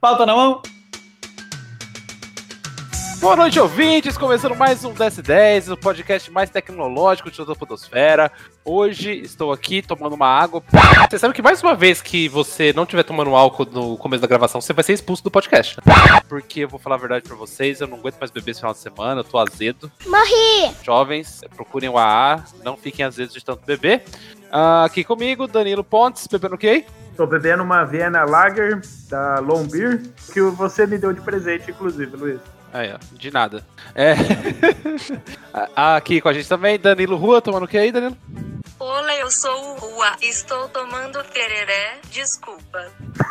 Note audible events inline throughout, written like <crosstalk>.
Pauta na mão. Boa noite, ouvintes! Começando mais um DS10, o podcast mais tecnológico de toda a Podosfera. Hoje estou aqui tomando uma água. Você sabe que mais uma vez que você não estiver tomando álcool no começo da gravação, você vai ser expulso do podcast. Porque eu vou falar a verdade pra vocês, eu não aguento mais beber esse final de semana, eu tô azedo. Morri! Jovens, procurem o AA, não fiquem azedos de tanto beber. Ah, aqui comigo, Danilo Pontes, bebendo o quê? Tô bebendo uma Vienna Lager da Long Beer, que você me deu de presente, inclusive, Luiz. Aí, ó, de nada. É. <laughs> Aqui com a gente também, Danilo Rua, tomando o que aí, Danilo? Olá, eu sou o Rua. Estou tomando tereré. Desculpa.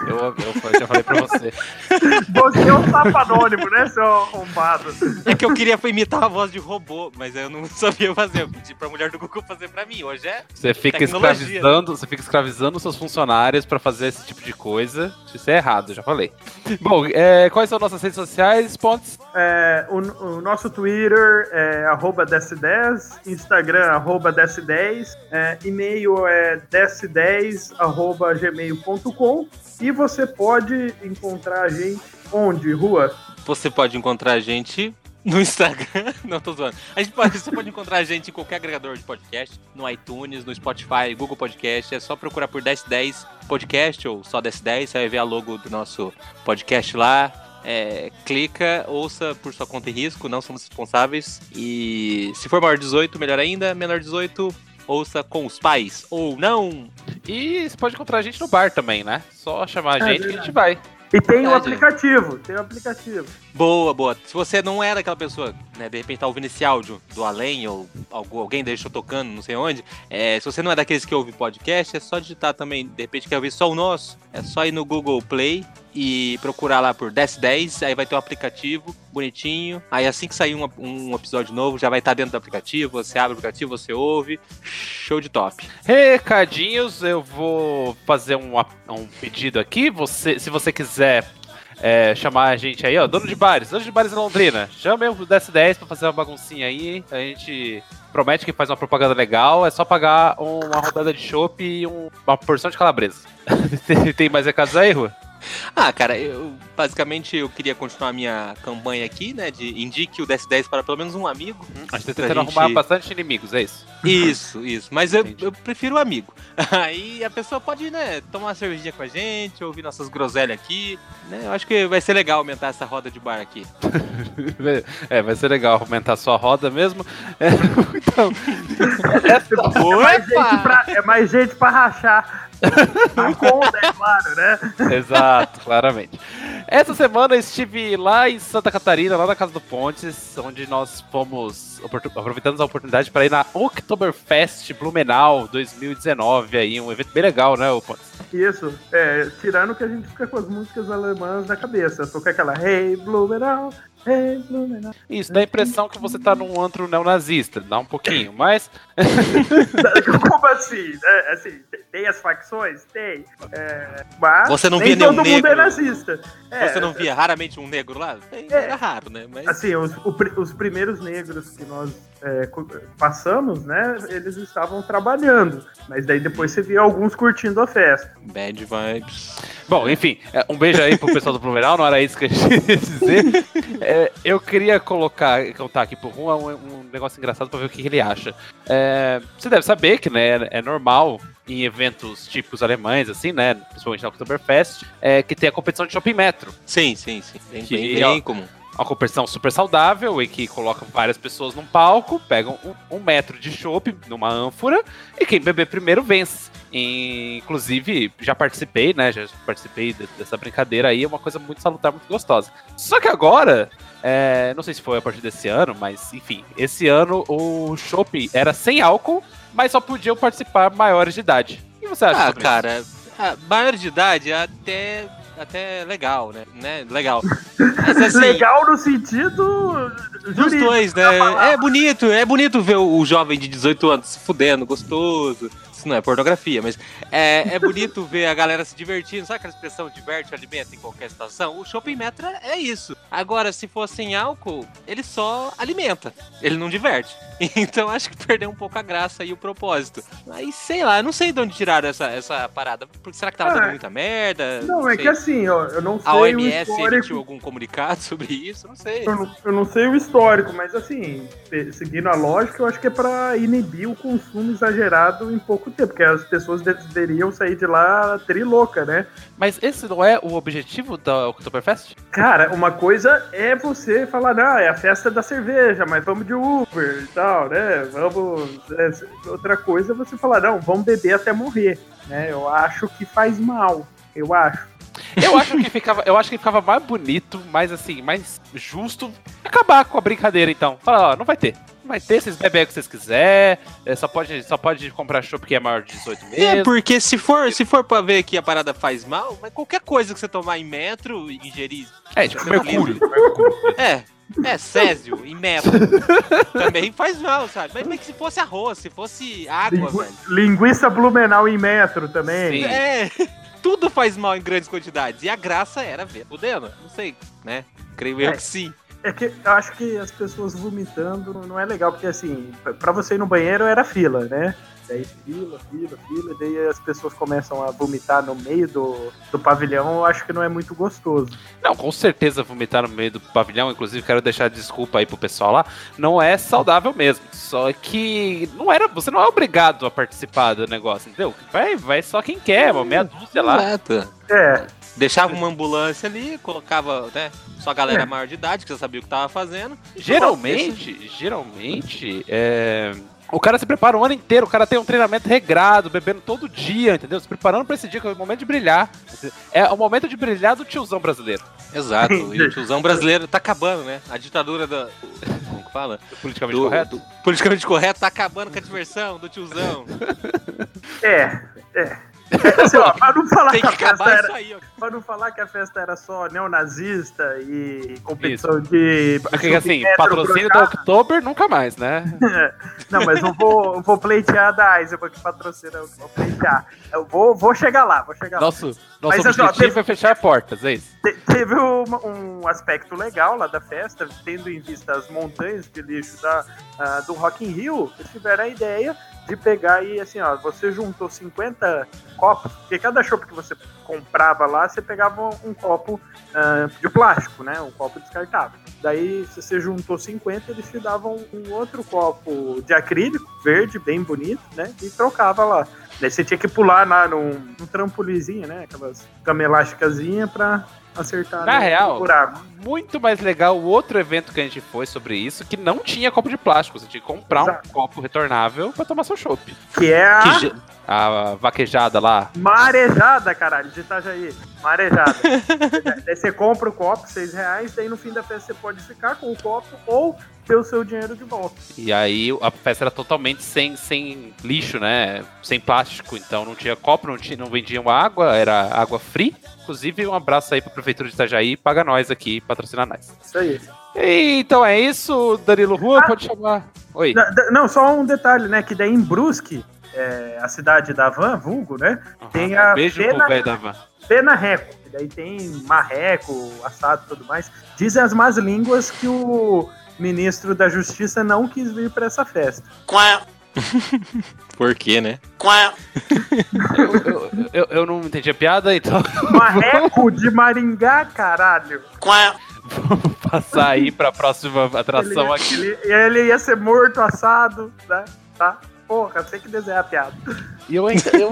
Eu, eu já falei pra você. <laughs> Você é um sapo anônimo, né, seu arrombado? É que eu queria imitar a voz de robô, mas eu não sabia fazer. Eu pedi pra mulher do Google fazer pra mim. Hoje é. Você fica Tecnologia. escravizando, você fica escravizando seus funcionários pra fazer esse tipo de coisa. Isso é errado, já falei. Bom, é, quais são nossas redes sociais, Pontes? É, o, o nosso Twitter é arroba DS10, Instagram arroba DS10, é, e-mail é DS10 arroba gmail.com e você pode encontrar a gente onde, Rua? Você pode encontrar a gente no Instagram. <laughs> Não, tô zoando. A gente pode, você pode encontrar a gente em qualquer agregador de podcast, no iTunes, no Spotify, Google Podcast. É só procurar por 1010 Podcast ou só 1010. Você vai ver a logo do nosso podcast lá. É, clica, ouça por sua conta e risco, não somos responsáveis. E se for maior de 18, melhor ainda. Menor de 18, ouça com os pais. Ou não. E você pode encontrar a gente no bar também, né? Só chamar a É gente que a gente vai. E tem o Verdade. aplicativo, tem o aplicativo. Boa, boa. Se você não é daquela pessoa, né, de repente tá ouvindo esse áudio do além, ou algu- alguém deixou tocando, não sei onde, é, se você não é daqueles que ouve podcast, é só digitar também, de repente quer ouvir só o nosso, é só ir no Google Play e procurar lá por 1010, aí vai ter um aplicativo bonitinho, aí assim que sair um, um episódio novo, já vai estar dentro do aplicativo, você abre o aplicativo, você ouve, show de top. Recadinhos, eu vou fazer um, um pedido aqui. Você, se você quiser é, chamar a gente aí, ó, dono de bares, dono de bares em Londrina, chame o DS10 pra fazer uma baguncinha aí. A gente promete que faz uma propaganda legal. É só pagar uma rodada de chopp e um- uma porção de calabresa. <laughs> Tem mais recados aí, Rua? <laughs> Ah, cara, eu basicamente eu queria continuar a minha campanha aqui, né, de indique o 1010 para pelo menos um amigo. A gente tá tentando gente- arrumar bastante inimigos, é isso. Isso, isso. Mas eu, eu prefiro o amigo. <laughs> Aí a pessoa pode, né, tomar uma cervejinha com a gente, ouvir nossas groselhas aqui. Né? Eu acho que vai ser legal aumentar essa roda de bar aqui. <laughs> É, vai ser legal aumentar a sua roda mesmo. É, então, É mais, gente pra, é mais gente pra rachar. A conta, é claro, né? Exato, claramente. Essa semana eu estive lá em Santa Catarina, lá na Casa do Pontes, onde nós fomos aproveitando a oportunidade para ir na Oktoberfest Blumenau 2019, aí, um evento bem legal, né, o Pontes? Isso, é, tirando que a gente fica com as músicas alemãs na cabeça. Toca aquela Hey Blumenau, Hey Blumenau. Isso, dá a impressão que você tá num antro neonazista, dá um pouquinho, mas <laughs> Como assim? É, assim, tem- as facções? Tem. É, mas Você não nem via nenhum todo mundo é negro? nazista. É, Você não via raramente um negro lá? É, É. Era raro, né? Mas Assim, os, o os primeiros negros que nós é, passamos, né, eles estavam trabalhando. Mas daí depois você via alguns curtindo a festa. bad vibes. Bom, enfim, é, um beijo aí pro pessoal do Blumenau, não era isso que a gente ia dizer. É, eu queria colocar, contar aqui pro Rum um, um negócio engraçado pra ver o que, que ele acha. É, você deve saber que, né, é normal em eventos típicos alemães, assim, né, principalmente na Oktoberfest, é, que tem a competição de shopping metro. Sim, sim, sim. Bem, Que bem, é- bem comum. Uma competição super saudável em que colocam várias pessoas num palco, pegam um, um metro de chopp numa ânfora e quem beber primeiro vence. E, inclusive, já participei, né? Já participei de- dessa brincadeira aí, é uma coisa muito salutar, muito gostosa. Só que agora, é, não sei se foi a partir desse ano, mas enfim, esse ano o chopp era sem álcool, mas só podiam participar maiores de idade. O que você acha? Ah, cara, maior de idade é até, até legal, né? né? Legal. Mas assim, Legal no sentido. dos dois, né? É bonito, é bonito ver o, jovem de 18 anos se fudendo, gostoso, isso não é pornografia, mas é, é bonito ver a galera se divertindo. Sabe aquela expressão diverte, alimenta em qualquer situação? O shopping metro é isso. Agora, se for sem álcool, ele só alimenta, ele não diverte. <laughs> Então acho que perdeu um pouco a graça e o propósito. Aí sei lá, eu não sei de onde tiraram essa, essa parada. Porque será que tava Ah, dando muita merda? Não, é sei. que assim, ó, eu não sei A o OMS histórico. emitiu algum comunicado <laughs> sobre isso? Não sei. Eu não, eu não sei o histórico, mas assim, seguindo a lógica, eu acho que é pra inibir o consumo exagerado em pouco porque as pessoas deveriam sair de lá trilouca, né? Mas esse não é o objetivo da Oktoberfest? Cara, uma coisa é você falar, não, é a festa da cerveja, mas vamos de Uber e tal, né? Vamos. é, outra coisa é você falar, não, vamos beber até morrer, né? Eu acho que faz mal. Eu acho. Eu acho que ficava, eu acho que ficava mais bonito, mais assim, mais justo acabar com a brincadeira então. Fala, ó, não vai ter. Vai ter, aí o que vocês quiserem, é, só pode, só pode comprar chopp que é maior de 18 meses. É, porque se for, se for pra ver que a parada faz mal, mas qualquer coisa que você tomar em metro e ingerir. É, tipo mercúrio. É, é, césio em metro. também faz mal, sabe? Mas, mas que se fosse arroz, se fosse água, Lingu- velho. Linguiça blumenau em metro também. Sim. É, <laughs> tudo faz mal em grandes quantidades. E a graça era ver fudendo. Não sei, né? Creio eu É. que sim. É que eu acho que as pessoas vomitando não é legal, porque assim, pra você ir no banheiro era fila, né? Daí fila, fila, fila, e daí as pessoas começam a vomitar no meio do, do pavilhão, eu acho que não é muito gostoso. Não, com certeza vomitar no meio do pavilhão, inclusive quero deixar desculpa aí pro pessoal lá, não é saudável mesmo. Só que não era, você não é obrigado a participar do negócio, entendeu? Vai, vai só quem quer, uma meia dúzia lá. Exato. É, Deixava uma ambulância ali, colocava, né? Só a galera É. maior de idade, que já sabia o que tava fazendo. Geralmente, geralmente, é, o cara se prepara o ano inteiro, o cara tem um treinamento regrado, bebendo todo dia, entendeu? Se preparando pra esse dia, que é o momento de brilhar. É o momento de brilhar do tiozão brasileiro. Exato. E o <laughs> tiozão brasileiro tá acabando, né? A ditadura da. Como que fala? Politicamente Do, correto. do- politicamente correto tá acabando com a diversão do tiozão. é, é. É, assim, ó, pra não falar que que a festa era, isso aí, pra não falar que a festa era só neonazista e competição de. Porque assim, submetro patrocínio da. Oktober nunca mais, né? <laughs> Não, mas eu vou, eu vou pleitear da Eisenbahn que patrocina, eu vou pleitear. Eu vou, vou chegar lá, vou chegar lá. Nosso, nosso Mas, assim, ó, objetivo teve- é fechar portas, é isso. Te- Teve uma- um aspecto legal lá da festa, tendo em vista as montanhas de lixo da, ah, do Rock in Rio, eles tiveram a ideia de pegar e assim, ó, você juntou 50 copos, porque cada chopp que você comprava lá, você pegava um, copo ah, de plástico, né? Um copo descartável. Daí, se você juntou 50, eles te davam um outro copo de acrílico, verde, bem bonito, né? E trocava lá. Daí você tinha que pular lá num, num trampolizinho, né? Aquelas cama elásticazinha pra acertar Na real, buraco. muito mais legal o outro evento que a gente foi sobre isso, que não tinha copo de plástico. Você tinha que comprar Exato. um copo retornável pra tomar seu chopp. Que é a Que A vaquejada lá. marejada, caralho, de Itajaí. Marejada. <laughs> daí você compra o copo, 6 reais, daí no fim da festa você pode ficar com o copo ou ter o seu dinheiro de volta. E aí a festa era totalmente sem, sem lixo, né? Sem plástico. Então não tinha copo, não, tinha, não vendiam água, era água free. Inclusive, um abraço aí pra Prefeitura de Itajaí, paga nós aqui, patrocina nós. Isso aí. E, então é isso, Danilo Rua, pode chamar. Oi. Não, só um detalhe, né? Que daí em Brusque, é, a cidade da Van, vulgo, né? tem a Beijo pena- pro velho da van. Pena Reco. E daí tem marreco, assado e tudo mais. Dizem as más línguas que o ministro da Justiça não quis vir pra essa festa. <laughs> Por quê, né? Eu, eu, eu, eu não entendi a piada, então <laughs> Marreco de Maringá, caralho. vamos passar aí pra próxima atração ele, aqui. Ele, ele ia ser morto, assado, né? Tá? Porra, tem que desenhar a piada. E eu ainda. Eu...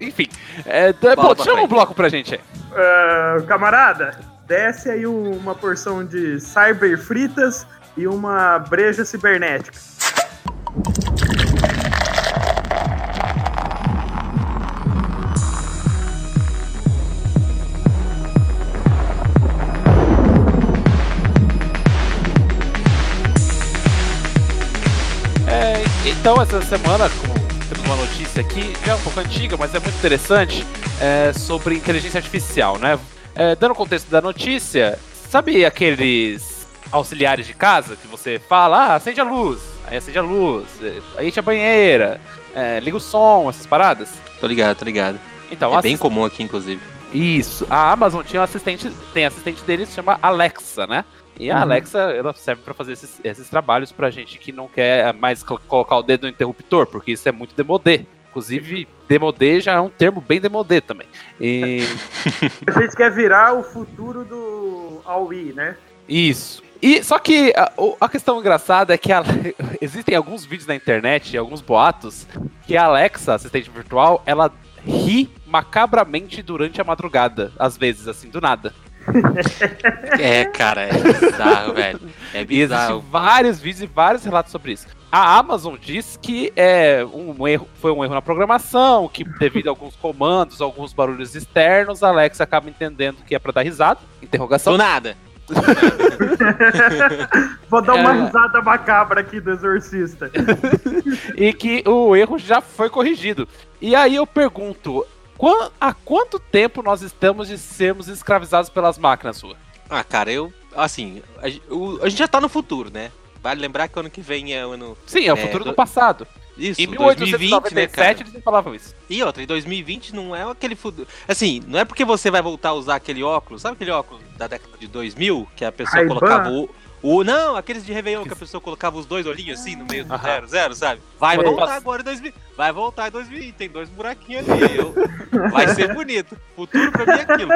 Enfim. É, Bola chama um bloco pra gente aí. Ah, camarada, desce aí um- uma porção de cyber fritas e uma breja cibernética. É, então, essa semana, como uma notícia aqui, já é um pouco antiga, mas é muito interessante, é, sobre inteligência artificial, né? É, dando contexto da notícia, sabe aqueles auxiliares de casa, que você fala, ah, acende a luz, aí acende a luz, eh, aí enche a banheira, eh, liga o som, essas paradas. Tô ligado, tô ligado. Então, é assist- bem comum aqui, inclusive. Isso. A Amazon tinha um assistente, tem assistente deles que chama Alexa, né? E a Uhum. Alexa, ela serve pra fazer esses, esses trabalhos pra gente que não quer mais col- colocar o dedo no interruptor, porque isso é muito demodê. Inclusive, demodê já é um termo bem demodê também. E A gente quer virar o futuro do Aui, né? isso. E só que a, a questão engraçada é que a- <laughs> existem alguns vídeos na internet, alguns boatos, que a Alexa, assistente virtual, ela ri macabramente durante a madrugada, às vezes, assim, do nada. É, cara, é bizarro, velho. É E existem bizarro. vários vídeos e vários relatos sobre isso. A Amazon diz que é um erro, foi um erro na programação, que devido a alguns comandos, alguns barulhos externos, a Alexa acaba entendendo que é pra dar risada. Interrogação. Do nada. <laughs> Vou dar uma É. risada macabra aqui do Exorcista. <laughs> E que o erro já foi corrigido. E aí eu pergunto, há quanto tempo nós estamos de sermos escravizados pelas máquinas, sua? Ah, cara, eu. Assim, a, o- a gente já tá no futuro, né? Vale lembrar que o ano que vem é o ano. Sim, é o É, futuro do do- passado. Isso, Em 2020, né, 1897 cara? eles falavam isso. E outra, em 2020 não é aquele futuro. Assim, não é porque você vai voltar a usar aquele óculos, sabe aquele óculos da década de 2000 que a pessoa colocava o. O, não, aqueles de Réveillon que a pessoa colocava os dois olhinhos assim no meio do Aham. zero, zero, sabe? Vai Foi. voltar agora em 2000. Vai voltar em 2000. Tem dois buraquinhos ali. eu- vai ser bonito. Futuro pra mim é aquilo.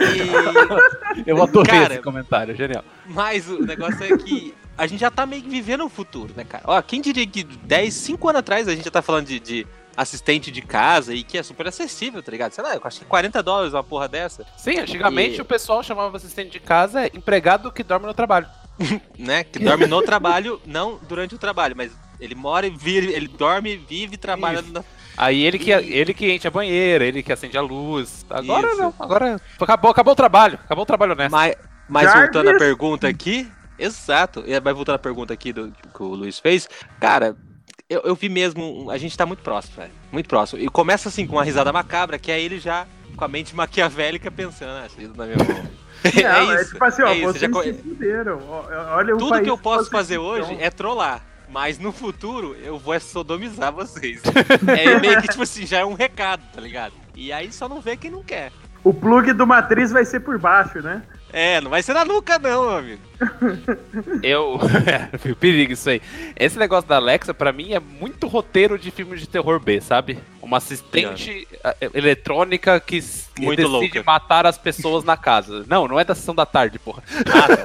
E, Eu adorei Cara, esse comentário, genial. mas o negócio é que a gente já tá meio que vivendo o futuro, né, cara? Ó, quem diria que 10, 5 anos atrás a gente já tá falando de, de assistente de casa e que é super acessível, tá ligado? Sei lá, eu acho que 40 dólares uma porra dessa, Sim, antigamente E- o pessoal chamava assistente de casa empregado que dorme no trabalho. <laughs> né? Que dorme no trabalho, não durante o trabalho, mas ele mora e vive, ele dorme, vive e trabalha Isso. na... Aí ele que, ele que enche a banheira, ele que acende a luz. Agora Isso. não, agora acabou, acabou o trabalho, acabou o trabalho honesto. Mas, mas Jarvis! voltando à pergunta aqui, exato, e vai voltando à pergunta aqui do, que o Luiz fez, cara, eu, eu vi mesmo, a gente tá muito próximo, velho, muito próximo. E começa assim com uma risada macabra, que é ele já com a mente maquiavélica pensando, ah, isso na minha mão. <laughs> Não, é é isso. tipo assim, ó, é isso, vocês já se fuderam. Ó, Olha o Tudo que eu posso fazer hoje é trollar. Mas no futuro eu vou é sodomizar vocês. <laughs> é meio que, tipo assim, já é um recado, tá ligado? E aí só não vê quem não quer. O plug do matriz vai ser por baixo, né? É, não vai ser na nuca, não, meu amigo. <laughs> Eu. <laughs> é, perigo isso aí. Esse negócio da Alexa, pra mim, é muito roteiro de filme de terror B, sabe? Uma assistente eh, eletrônica que, Muito decide louca. matar as pessoas na casa. Não, não é da sessão da tarde, porra.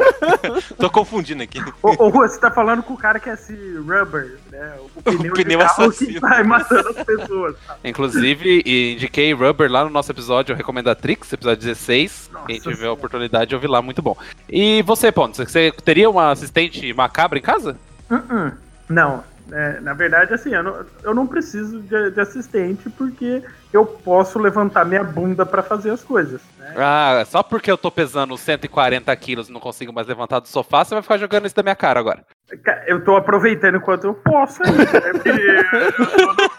<laughs> Tô confundindo aqui. Ô, você tá falando com o cara que é esse rubber, né? O pneu, de pneu carro assassino. que vai matando as pessoas. tá? Inclusive, e indiquei Rubber lá no nosso episódio Recomendatrix, episódio 16. Nossa Quem tiver a Senhora. oportunidade de ouvir lá, muito bom. E você, Pontes, você teria uma assistente macabra em casa? Uh-uh. Não, é, na verdade, assim, eu não, eu não preciso de, de assistente porque eu posso levantar minha bunda pra fazer as coisas. Né? Ah, só porque eu tô pesando 140 quilos e não consigo mais levantar do sofá, você vai ficar jogando isso da minha cara agora. Eu tô aproveitando enquanto eu posso ainda, né? Porque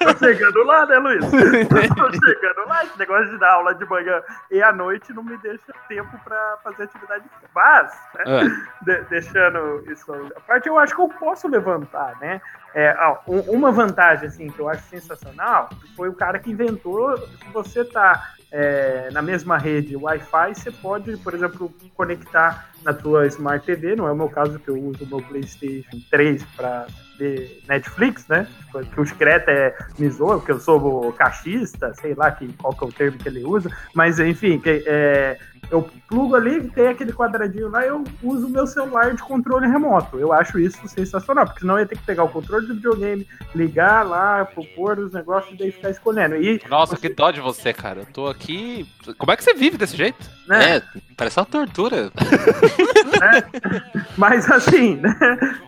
eu tô, chegando lá, né, Luiz? <laughs> Eu tô chegando lá. Esse negócio de dar aula de manhã e à noite não me deixa tempo pra fazer atividade. Mas, né, Ah, de- deixando isso à parte, eu acho que eu posso levantar, né? É, um- uma vantagem, assim, que eu acho sensacional foi o cara que inventou que você tá é, na mesma rede Wi-Fi, você pode, por exemplo, conectar na tua Smart TV, não é o meu caso que eu uso o meu PlayStation 3 para ver Netflix, né? Que o Screta é me zoa, porque eu sou cachista, sei lá que, qual que é o termo que ele usa, mas enfim, que, é, eu plugo ali, tem aquele quadradinho lá, eu uso o meu celular de controle remoto. Eu acho isso sensacional, porque senão eu ia ter que pegar o controle do videogame, ligar lá, propor os negócios e daí ficar escolhendo. E, Nossa, que dó de você, cara. Eu tô aqui. Como é que você vive desse jeito? né, É, parece uma tortura. <laughs> <laughs> mas assim, né,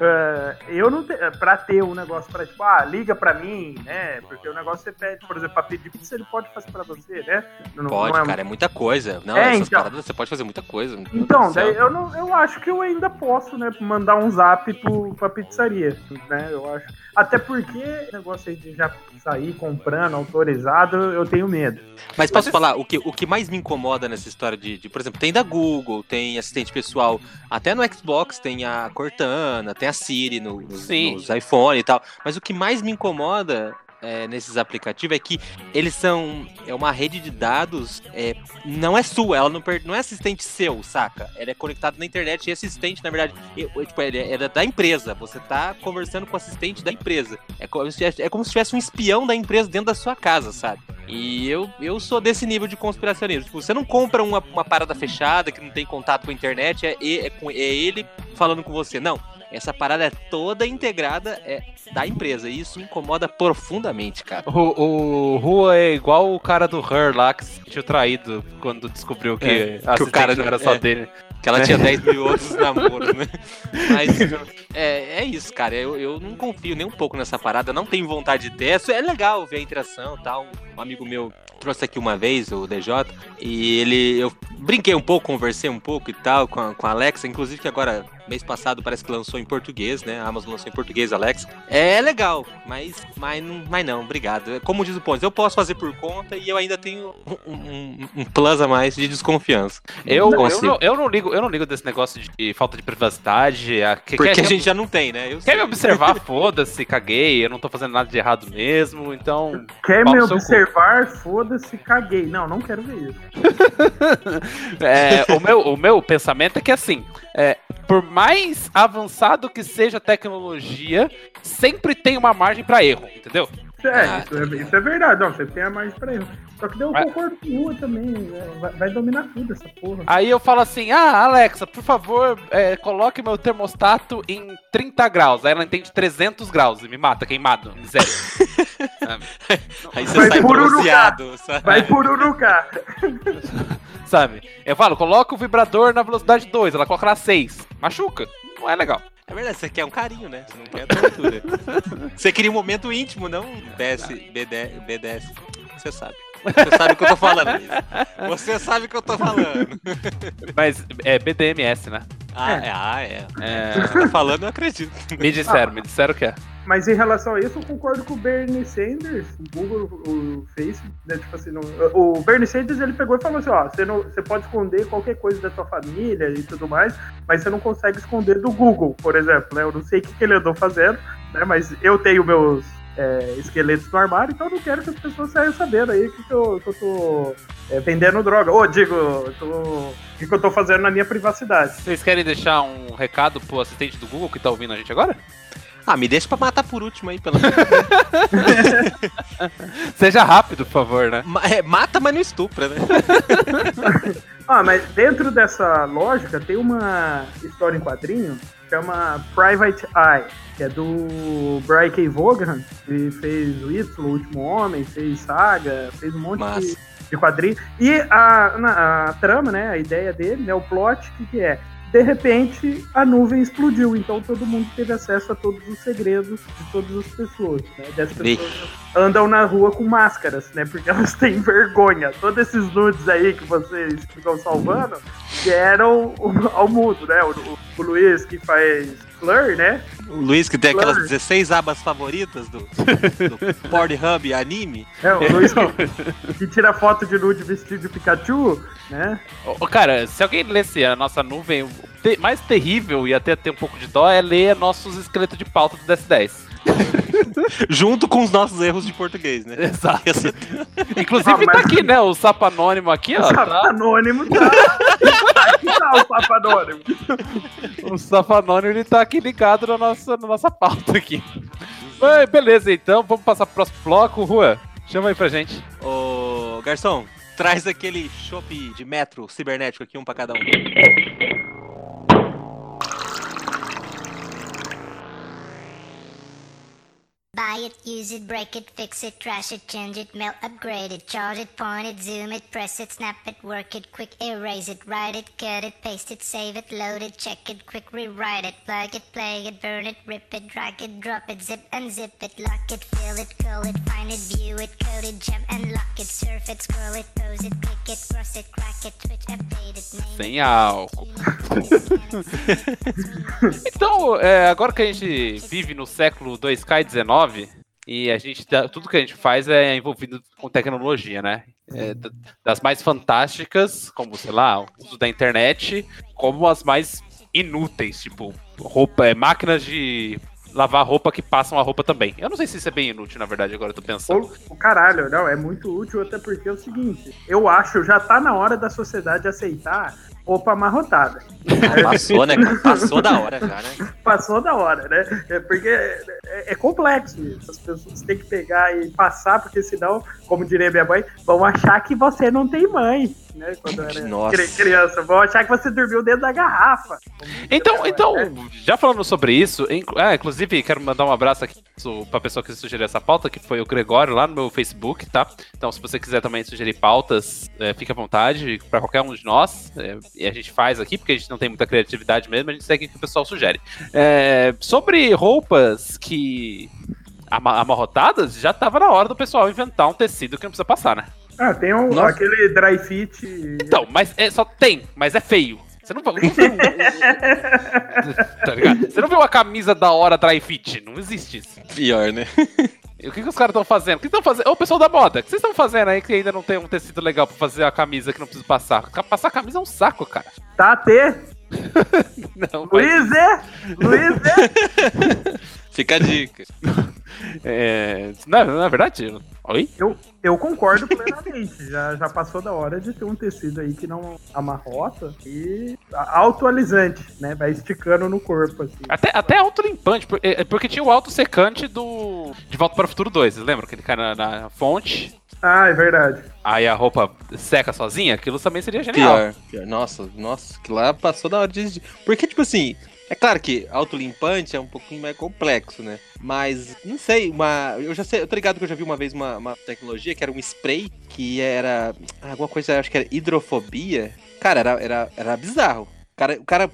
é, eu não tenho, pra ter um negócio pra, tipo, ah, liga pra mim, né, porque o negócio você pede, por exemplo, pra pedir pizza, ele pode fazer pra você, né? Não- Pode, não é- cara, é muita coisa. Não, É, essas então. paradas você pode fazer muita coisa. Então, daí eu, não, eu acho que eu ainda posso, né, mandar um zap pro, pra pizzaria, né, eu acho. Até porque o negócio aí de já sair comprando, autorizado, eu tenho medo. Mas posso Mas falar, o que, o que mais me incomoda nessa história de, de, por exemplo, tem da Google, tem assistente pessoal. Até no Xbox tem a Cortana, tem a Siri no- nos, nos iPhone e tal. Mas o que mais me incomoda é, nesses aplicativos é que eles são. É uma rede de dados. é, não é sua, ela não, não é assistente seu, saca? Ela é conectada na internet e assistente, na verdade, é, é, tipo, é, é da empresa. Você tá conversando com o assistente da empresa. É como, se, é como se tivesse um espião da empresa dentro da sua casa, sabe? E eu, eu sou desse nível de conspiracionismo. Tipo, você não compra uma, uma parada fechada que não tem contato com a internet, é, é, com- é ele falando com você. Não. Essa parada é toda integrada é da empresa. E isso me incomoda profundamente, cara. O, o Rua é igual o cara do Her lá que se sentiu traído quando descobriu que, É, que o cara não era só é. dele. Que ela tinha 10 mil outros <laughs> namoros, né? Mas é, é isso, cara. Eu, eu não confio nem um pouco nessa parada. Não tenho vontade de ter. É legal ver a interação e tal. Um amigo meu trouxe aqui uma vez, o DJ, e ele. Eu brinquei um pouco, conversei um pouco e tal com a, com a Alexa. Inclusive que agora, mês passado, parece que lançou em português, né? A Amazon lançou em português, Alexa. É legal, mas, mas, não- mas não, obrigado. Como diz o Pontes, eu posso fazer por conta e eu ainda tenho um, um- um plus a mais de desconfiança. Eu, eu, consigo. não, eu, não ligo, eu não ligo desse negócio de falta de privacidade. A, que, Porque quer, a gente já não tem, né? Eu quer sei. me observar, foda-se, caguei, eu não tô fazendo nada de errado mesmo, então. Quer me observar? Foda-se, caguei. Não, não quero ver isso. <laughs> É, o, meu, o meu pensamento é que assim, é, por mais avançado que seja a tecnologia, sempre tem uma margem pra erro, entendeu? É, Ah. isso, é, isso é verdade. Não, você tem a margem pra erro. Só que daí eu Mas- concordo com Rua também. né? Vai, vai dominar tudo essa porra. Aí eu falo assim: ah, Alexa, por favor, é, coloque meu termostato em 30 graus. Aí ela entende 300 graus e me mata queimado, miséria. <laughs> Aí você Vai sai bronzeado, sabe? Vai pururucar. Sabe? Eu falo, coloca o vibrador na velocidade 2, ela coloca na 6. Machuca. Não é legal. É verdade, você quer um carinho, né? Você não quer tortura. <laughs> você queria um momento íntimo, não um BS, BD, BDS. Você sabe. Você sabe o que eu tô falando. Você sabe o que eu tô falando. Mas é BDMS, né? Ah, É. é. Ah, é. É, Você tá falando, eu acredito. me disseram, me disseram que é. Mas em relação a isso, eu concordo com o Bernie Sanders, o Google, o Facebook, né? Tipo assim, não- o Bernie Sanders ele pegou e falou assim: ó, você, não, você pode esconder qualquer coisa da sua família e tudo mais, mas você não consegue esconder do Google, por exemplo, né? Eu não sei o que, que ele andou fazendo, né? Mas eu tenho meus é, esqueletos no armário, então eu não quero que as pessoas saiam sabendo aí que, que eu, que eu tô é, vendendo droga. Ou digo, o que, que eu tô fazendo na minha privacidade. Vocês querem deixar um recado pro assistente do Google que tá ouvindo a gente agora? Ah, me deixa pra matar por último aí, pelo menos. <laughs> Seja rápido, por favor, né? Ma- é, mata, mas não estupra, né? <laughs> Ah, mas dentro dessa lógica tem uma história em quadrinho chama Private Eye, que é do Brian K. Vaughan, que fez o Y, o Último Homem, fez Saga, fez um monte de, Massa. de quadrinho. E a, na- a trama, né, a ideia dele, né, o plot, o que, que é? De repente, a nuvem explodiu, então todo mundo teve acesso a todos os segredos de todas as pessoas. Né? Dessas Vixe. pessoas andam na rua com máscaras, né? Porque <laughs> elas têm vergonha. Todos esses nudes aí que vocês ficam salvando vieram ao mundo, né? O, o- o Luiz que faz Fleur, né? O Luiz que tem aquelas Claro. 16 abas favoritas do, do <laughs> Pornhub anime. É, o Luiz que, que tira foto de nude vestido de Pikachu, né? Ô, ô, cara, se alguém lesse a nossa nuvem, o te- mais terrível e até ter um pouco de dó é ler nossos esqueletos de pauta do DS10. <laughs> Junto com os nossos erros de português, né? Exato. Esse- Inclusive Ah, mas- tá aqui, né? O sapo anônimo aqui, ó. o Sapo Tá, Anônimo tá. Aqui tá o Sapo Anônimo. o sapo anônimo ele tá aqui ligado na nossa, na nossa pauta aqui. Mas beleza, então, vamos passar pro próximo bloco. Rua, chama aí pra gente. Ô, garçom, traz aquele chopp de metro cibernético aqui, um pra cada um. <laughs> Buy it, use it, break it, fix it, trash it, change it, melt, upgrade it, charge it, point it, zoom it, press it, snap it, work it, quick erase it, write it, cut it, paste it, save it, load it, check it, quick rewrite it, plug it, play it, burn it, rip it, drag it, drop it, zip unzip it, lock it, fill it, call it, find it, view it, code it, jump and lock it, surf it, scroll it, pose it, click it, cross it, crack it, switch, update it, name Sem álcool. <laughs> Então, é, agora que a gente vive no século 2K19 e a gente tá- tudo que a gente faz é envolvido com tecnologia, né? é, das mais fantásticas, como, sei lá, o uso da internet, como as mais inúteis, tipo, roupa, é, máquinas de lavar roupa que passam a roupa também. Eu não sei se isso é bem inútil, na verdade, agora eu tô pensando. O, o caralho, não, é muito útil, até porque é o seguinte, eu acho, já tá na hora da sociedade aceitar roupa amarrotada. <laughs> Passou, né? Passou da hora já, né? Passou da hora, né? É porque é, é complexo isso. As pessoas têm que pegar e passar, porque senão, como diria minha mãe, vão achar que você não tem mãe. Né, quando era Nossa. cri- criança, vão achar que você dormiu dentro da garrafa. Então, então, né? já falando sobre isso, ah, inclusive quero mandar um abraço aqui pra pessoa que sugeriu essa pauta, que foi o Gregório lá no meu Facebook, tá? Então, se você quiser também sugerir pautas, é, fique à vontade pra qualquer um de nós. é, e a gente faz aqui, porque a gente não tem muita criatividade mesmo, a gente segue o que o pessoal sugere. É, sobre roupas que ama- amarrotadas, já tava na hora do pessoal inventar um tecido que não precisa passar, né? Ah, tem um, Nossa. aquele dry fit. Então, mas é, só tem, mas é feio. Você não, não viu. tá ligado? Você não viu uma camisa da hora dry fit? Não existe isso. Pior, né? E o que, que os caras estão fazendo? O que estão fazendo? Ô, pessoal da moda, o que vocês estão fazendo aí que ainda não tem um tecido legal pra fazer a camisa que não precisa passar? Passar a camisa é um saco, cara. Tá T. <laughs> Não, mas, Luiz é. Luiz é. <laughs> Fica a dica. <laughs> é, não, é- não é verdade? Oi? Eu, eu concordo plenamente. Já, já passou da hora de ter um tecido aí que não amarrota e autoalizante, né? Vai esticando no corpo, assim. Até, até autolimpante, por- é- é porque tinha o autossecante do De Volta para o Futuro 2, vocês lembram? Que ele cai na, na fonte, Ah, é verdade. aí a roupa seca sozinha, aquilo também seria genial. Pior, pior. Nossa, nossa, que lá passou da hora de. Porque, tipo assim, é claro que autolimpante é um pouquinho mais complexo, né? Mas, não sei, uma. Eu já sei, eu tô ligado que eu já vi uma vez uma, uma tecnologia que era um spray que era. Alguma coisa, acho que era hidrofobia. Cara, era, era, era bizarro. O cara, o cara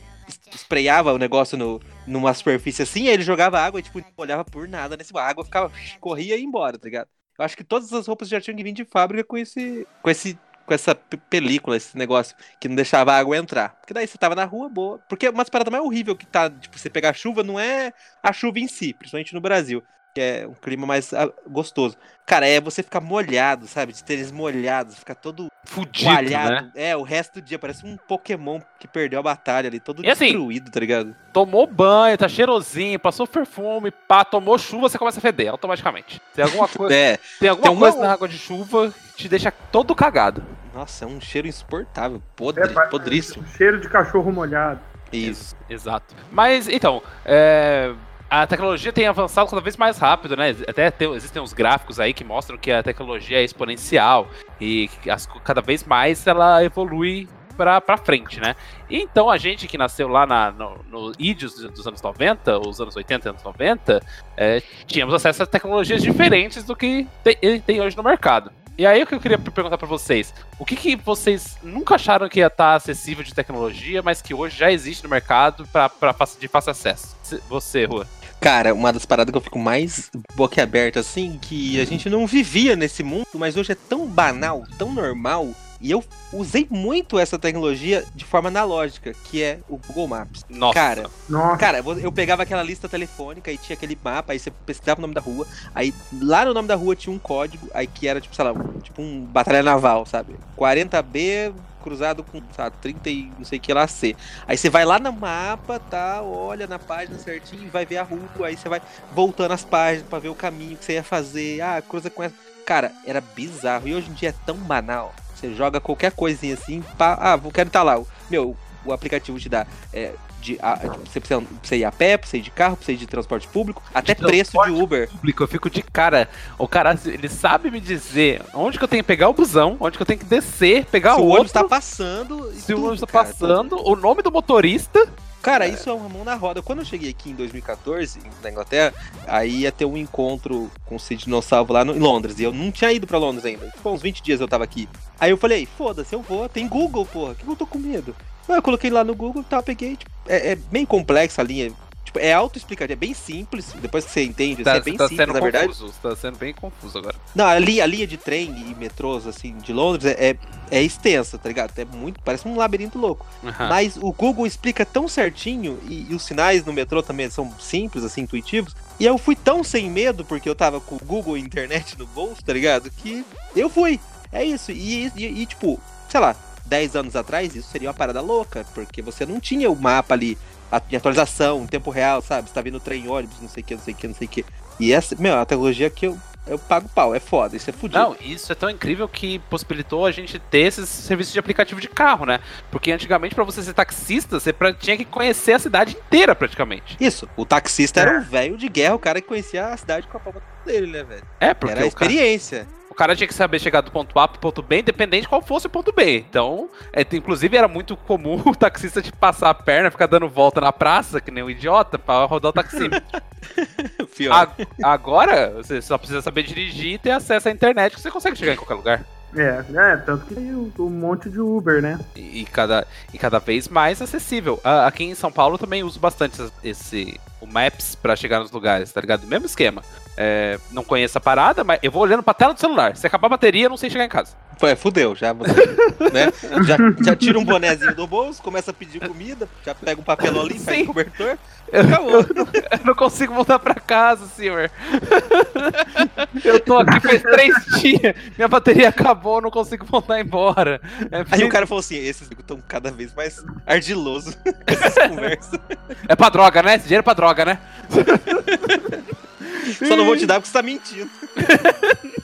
sprayava o negócio no, numa superfície assim, aí ele jogava água e, tipo, não olhava por nada nesse. A água ficava. corria e ia embora, tá ligado? Eu acho que todas as roupas já tinham que vir de fábrica com esse. com esse. com essa pe- película, esse negócio que não deixava a água entrar. Porque daí você tava na rua, boa. Porque umas paradas mais horrível que tá, tipo, você pegar chuva, não é a chuva em si, principalmente no Brasil. Que é um clima mais ah, gostoso. Cara, é você ficar molhado, sabe? De tênis molhados, ficar todo Fudido, coalhado. né? É, o resto do dia parece um Pokémon que perdeu a batalha ali, todo E assim, destruído, tá ligado? Tomou banho, tá cheirosinho, passou perfume, pá, tomou chuva, você começa a feder automaticamente. Tem alguma <laughs> coisa, É, tem alguma tem uma- coisa na água de chuva que te deixa todo cagado. nossa, é um cheiro insuportável, podre, É, podríssimo. Cheiro de cachorro molhado. Isso. Exato. Mas, então, é, a tecnologia tem avançado cada vez mais rápido, né? Até tem- existem uns gráficos aí que mostram que a tecnologia é exponencial e as cada vez mais ela evolui pra frente, né? E então a gente que nasceu lá na, no, no dos anos 90, os anos 80 e anos 90, é, tínhamos acesso a tecnologias diferentes do que tem, tem hoje no mercado. E aí o que eu queria perguntar pra vocês, o que, que vocês nunca acharam que ia estar acessível de tecnologia, mas que hoje já existe no mercado fácil- de fácil acesso? Você, Rua. Cara, uma das paradas que eu fico mais boquiaberta, assim, que a gente não vivia nesse mundo, mas hoje é tão banal, tão normal, e eu usei muito essa tecnologia de forma analógica, que é o Google Maps. Nossa. Cara, Nossa. Cara, eu pegava aquela lista telefônica e tinha aquele mapa, aí você pesquisava o nome da rua, aí lá no nome da rua tinha um código, aí que era tipo, sei lá, tipo um batalha naval, sabe? 40B cruzado com, sabe, 30 e não sei o que lá C. Aí você vai lá no mapa, tá, olha na página certinho, e vai ver a rua, aí você vai voltando as páginas pra ver o caminho que você ia fazer, ah, cruza com essa. Cara, era bizarro. E hoje em dia é tão banal. Você joga qualquer coisinha assim, pá, ah, vou quero estar lá. Meu, o aplicativo te dá é, de, você precisa ir a pé, você ir de carro, você ir de transporte público, até De preço de Uber. Público, eu fico de cara. O cara, ele sabe me dizer onde que eu tenho que pegar o busão, onde que eu tenho que descer, pegar se o o outro. ônibus tá passando. se o tudo, ônibus tá cara, passando, o nome do motorista. Cara, isso é uma mão na roda. Quando eu cheguei aqui em 2014, na Inglaterra, aí ia ter um encontro com o Cid Dinossauro lá no, em Londres. E eu não tinha ido pra Londres ainda. Tipo, uns 20 dias eu tava aqui. Aí eu falei, foda-se, eu vou. Tem Google, porra. Que eu tô com medo? Aí eu coloquei lá no Google e tal, peguei. Tipo, é, é bem complexa a linha. Tipo, é auto-explicativo, é bem simples. Depois que você entende, assim, é bem tá simples, sendo na verdade. confuso, tá sendo bem confuso agora. Não, a linha, a linha de trem e metrôs, assim, de Londres é, é, é extensa, tá ligado? É muito, parece um labirinto louco. Aham. Mas o Google explica tão certinho e, e os sinais no metrô também são simples, assim, intuitivos. E eu fui tão sem medo porque eu tava com o Google e internet no bolso, tá ligado? Que eu fui. É isso. E, e, e, tipo, sei lá, 10 anos atrás, isso seria uma parada louca, porque você não tinha o mapa ali de atualização, em tempo real, sabe? Você tá vendo trem ônibus, não sei o que, não sei o que, não sei o que. E essa, meu, a tecnologia que eu, eu pago pau, é foda, isso é fudido. Não, isso é tão incrível que possibilitou a gente ter esses serviços de aplicativo de carro, né? Porque antigamente, pra você ser taxista, você pra- tinha que conhecer a cidade inteira, praticamente. Isso, o taxista era É. um velho de guerra, o cara que conhecia a cidade com a palma dele, né, velho? É, porque Era a cara, experiência. o cara tinha que saber chegar do ponto A pro ponto B, independente de qual fosse o ponto B. Então, é, inclusive, era muito comum <laughs> o taxista de passar a perna, ficar dando volta na praça, que nem um idiota, pra rodar o taxímetro. <laughs> Pior. A- agora, você só precisa saber dirigir e ter acesso à internet, que você consegue chegar em qualquer lugar. É, é, tanto que tem um, um monte de Uber, né? E, e cada, e cada vez mais acessível. A- aqui em São Paulo eu também uso bastante esse- o Maps pra chegar nos lugares, tá ligado? Mesmo esquema. É, não conheço a parada, mas eu vou olhando pra tela do celular. Se acabar a bateria, eu não sei chegar em casa. Pô, é, fudeu, já, né? já, já tira um bonezinho do bolso, começa a pedir comida, já pega um papelão ali, pega um cobertor, Eu, acabou. eu <laughs> não consigo voltar pra casa, senhor. <laughs> eu tô aqui faz três dias, minha bateria acabou, eu não consigo voltar embora. É, Aí o cara falou assim, esses estão cada vez mais ardilosos com <laughs> essas conversas. é pra droga, né? Esse dinheiro é pra droga, né? Só não vou te dar porque você tá mentindo. <laughs>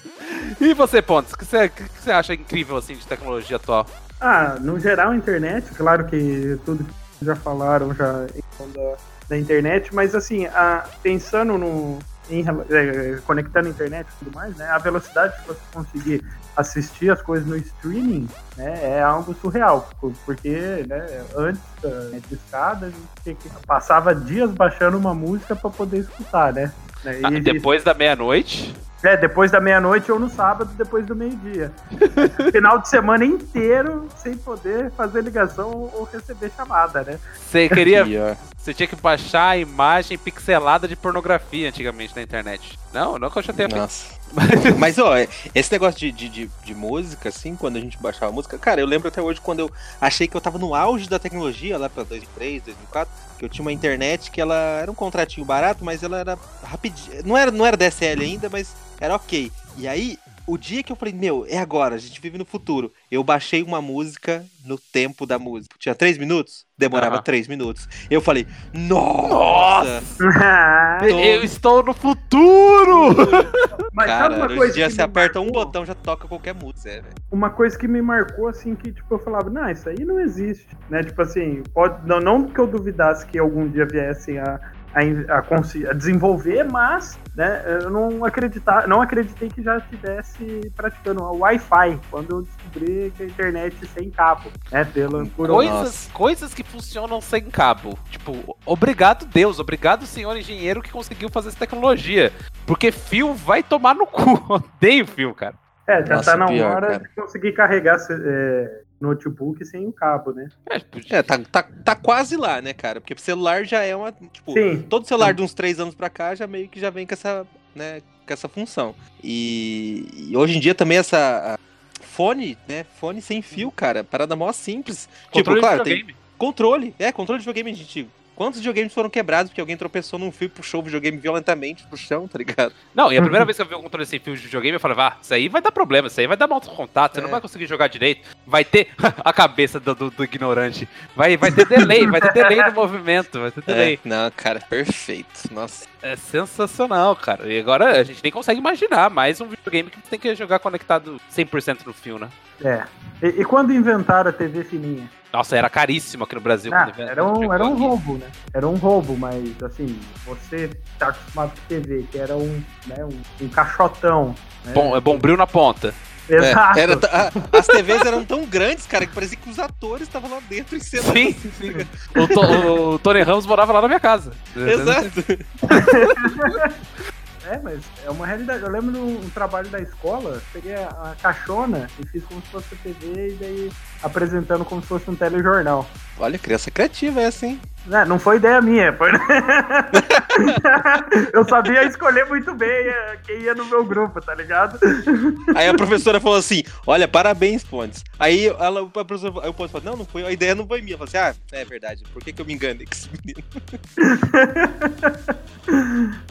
E você, Pontes, o que você, que você acha incrível assim de tecnologia atual? Ah, no geral, a internet, claro que tudo que já falaram já em questão da, da internet, mas assim, a- pensando no. Em, é, conectando a internet e tudo mais, né? A velocidade que você conseguir assistir as coisas no streaming né, é algo surreal. por- Porque né, antes da de escada, a gente tinha que- passava dias baixando uma música para poder escutar, né? né, Ah, e- depois da meia-noite. é, depois da meia-noite ou no sábado, depois do meio-dia. <laughs> Final de semana inteiro sem poder fazer ligação ou receber chamada, né? Você queria. <laughs> Você tinha que baixar a imagem pixelada de pornografia antigamente na internet. Não, não que eu já tenha. Nossa. <laughs> Mas, ó, esse negócio de, de, de, de música, assim, quando a gente baixava música, cara, eu lembro até hoje quando eu achei que eu tava no auge da tecnologia, lá pra 2003, 2004, que eu tinha uma internet que ela era um contratinho barato, mas ela era rapidinho. Não era, não era DSL ainda, mas era ok. E aí, o dia que eu falei, meu, é agora, a gente vive no futuro. Eu baixei uma música no tempo da música. Tinha três minutos? Demorava Aham. três minutos. Eu falei, nossa! Eu estou no futuro! <laughs> Mas Cara, sabe uma coisa dia que você aperta um marcou? botão já toca qualquer música, é, velho. Uma coisa que me marcou, assim, que tipo, eu falava, não, isso aí não existe, né? Tipo assim, pode, não, não que eu duvidasse que algum dia viessem a, a, a, a desenvolver, mas né, eu não, acreditar, não acreditei que já estivesse praticando o Wi-Fi quando eu descobri que a internet sem cabo, né? Pela, por Coisas, coisas que funcionam sem cabo. Tipo, obrigado Deus, obrigado senhor engenheiro que conseguiu fazer essa tecnologia. Porque fio vai tomar no cu. <laughs> Odeio fio, cara. É, já Nossa, tá na pior, hora cara. de conseguir carregar é, notebook sem o cabo, né? É, podia- É, tá, tá, tá quase lá, né, cara? Porque celular já é uma. Tipo, Sim. todo celular de uns três anos pra cá já meio que já vem com essa, né, com essa função. E, e hoje em dia também essa. Fone, né? Fone sem fio, cara. Parada mó simples. Controle tipo, de claro, tem videogame. controle. É, controle de videogame antigo. Quantos videogames foram quebrados porque alguém tropeçou num fio e puxou o videogame violentamente pro chão, tá ligado? Não, e a primeira vez que eu vi um controle sem fio de videogame, eu falava, ah, isso aí vai dar problema, isso aí vai dar mau contato, você É. não vai conseguir jogar direito. Vai ter <laughs> a cabeça do, do- do ignorante. Vai, vai ter delay, vai ter delay no movimento, vai ter delay. É, não, cara, perfeito. Nossa. É sensacional, cara. E agora a gente nem consegue imaginar mais um videogame que tem que jogar conectado 100% no fio, né? É. E, e quando inventaram a TV fininha? Nossa, era caríssimo aqui no Brasil. Ah, era, um, era um aqui. roubo, né? Era um roubo, mas assim, você tá acostumado com TV, que era um, né, um, um caixotão. Né? Bom, é bombril na ponta. Exato. É, era a- as TVs eram tão grandes, cara, que parecia que os atores estavam lá dentro em cena. Sim, sim. O, To- o Tony Ramos morava lá na minha casa. Exato. <laughs> É, mas é uma realidade. Eu lembro num trabalho da escola, peguei a, caixona e fiz como se fosse TV e daí apresentando como se fosse um telejornal. Olha, criança criativa essa, hein? Não, não foi ideia minha, foi. <laughs> eu sabia escolher muito bem eh, quem ia no meu grupo, tá ligado? Aí a professora falou assim: Olha, parabéns, Pontes. Aí ela, a professora, aí o Pontes falou: Não, não foi, a ideia não foi minha. Eu falei assim: Ah, é verdade, por que, que eu me enganei com esse menino? <laughs>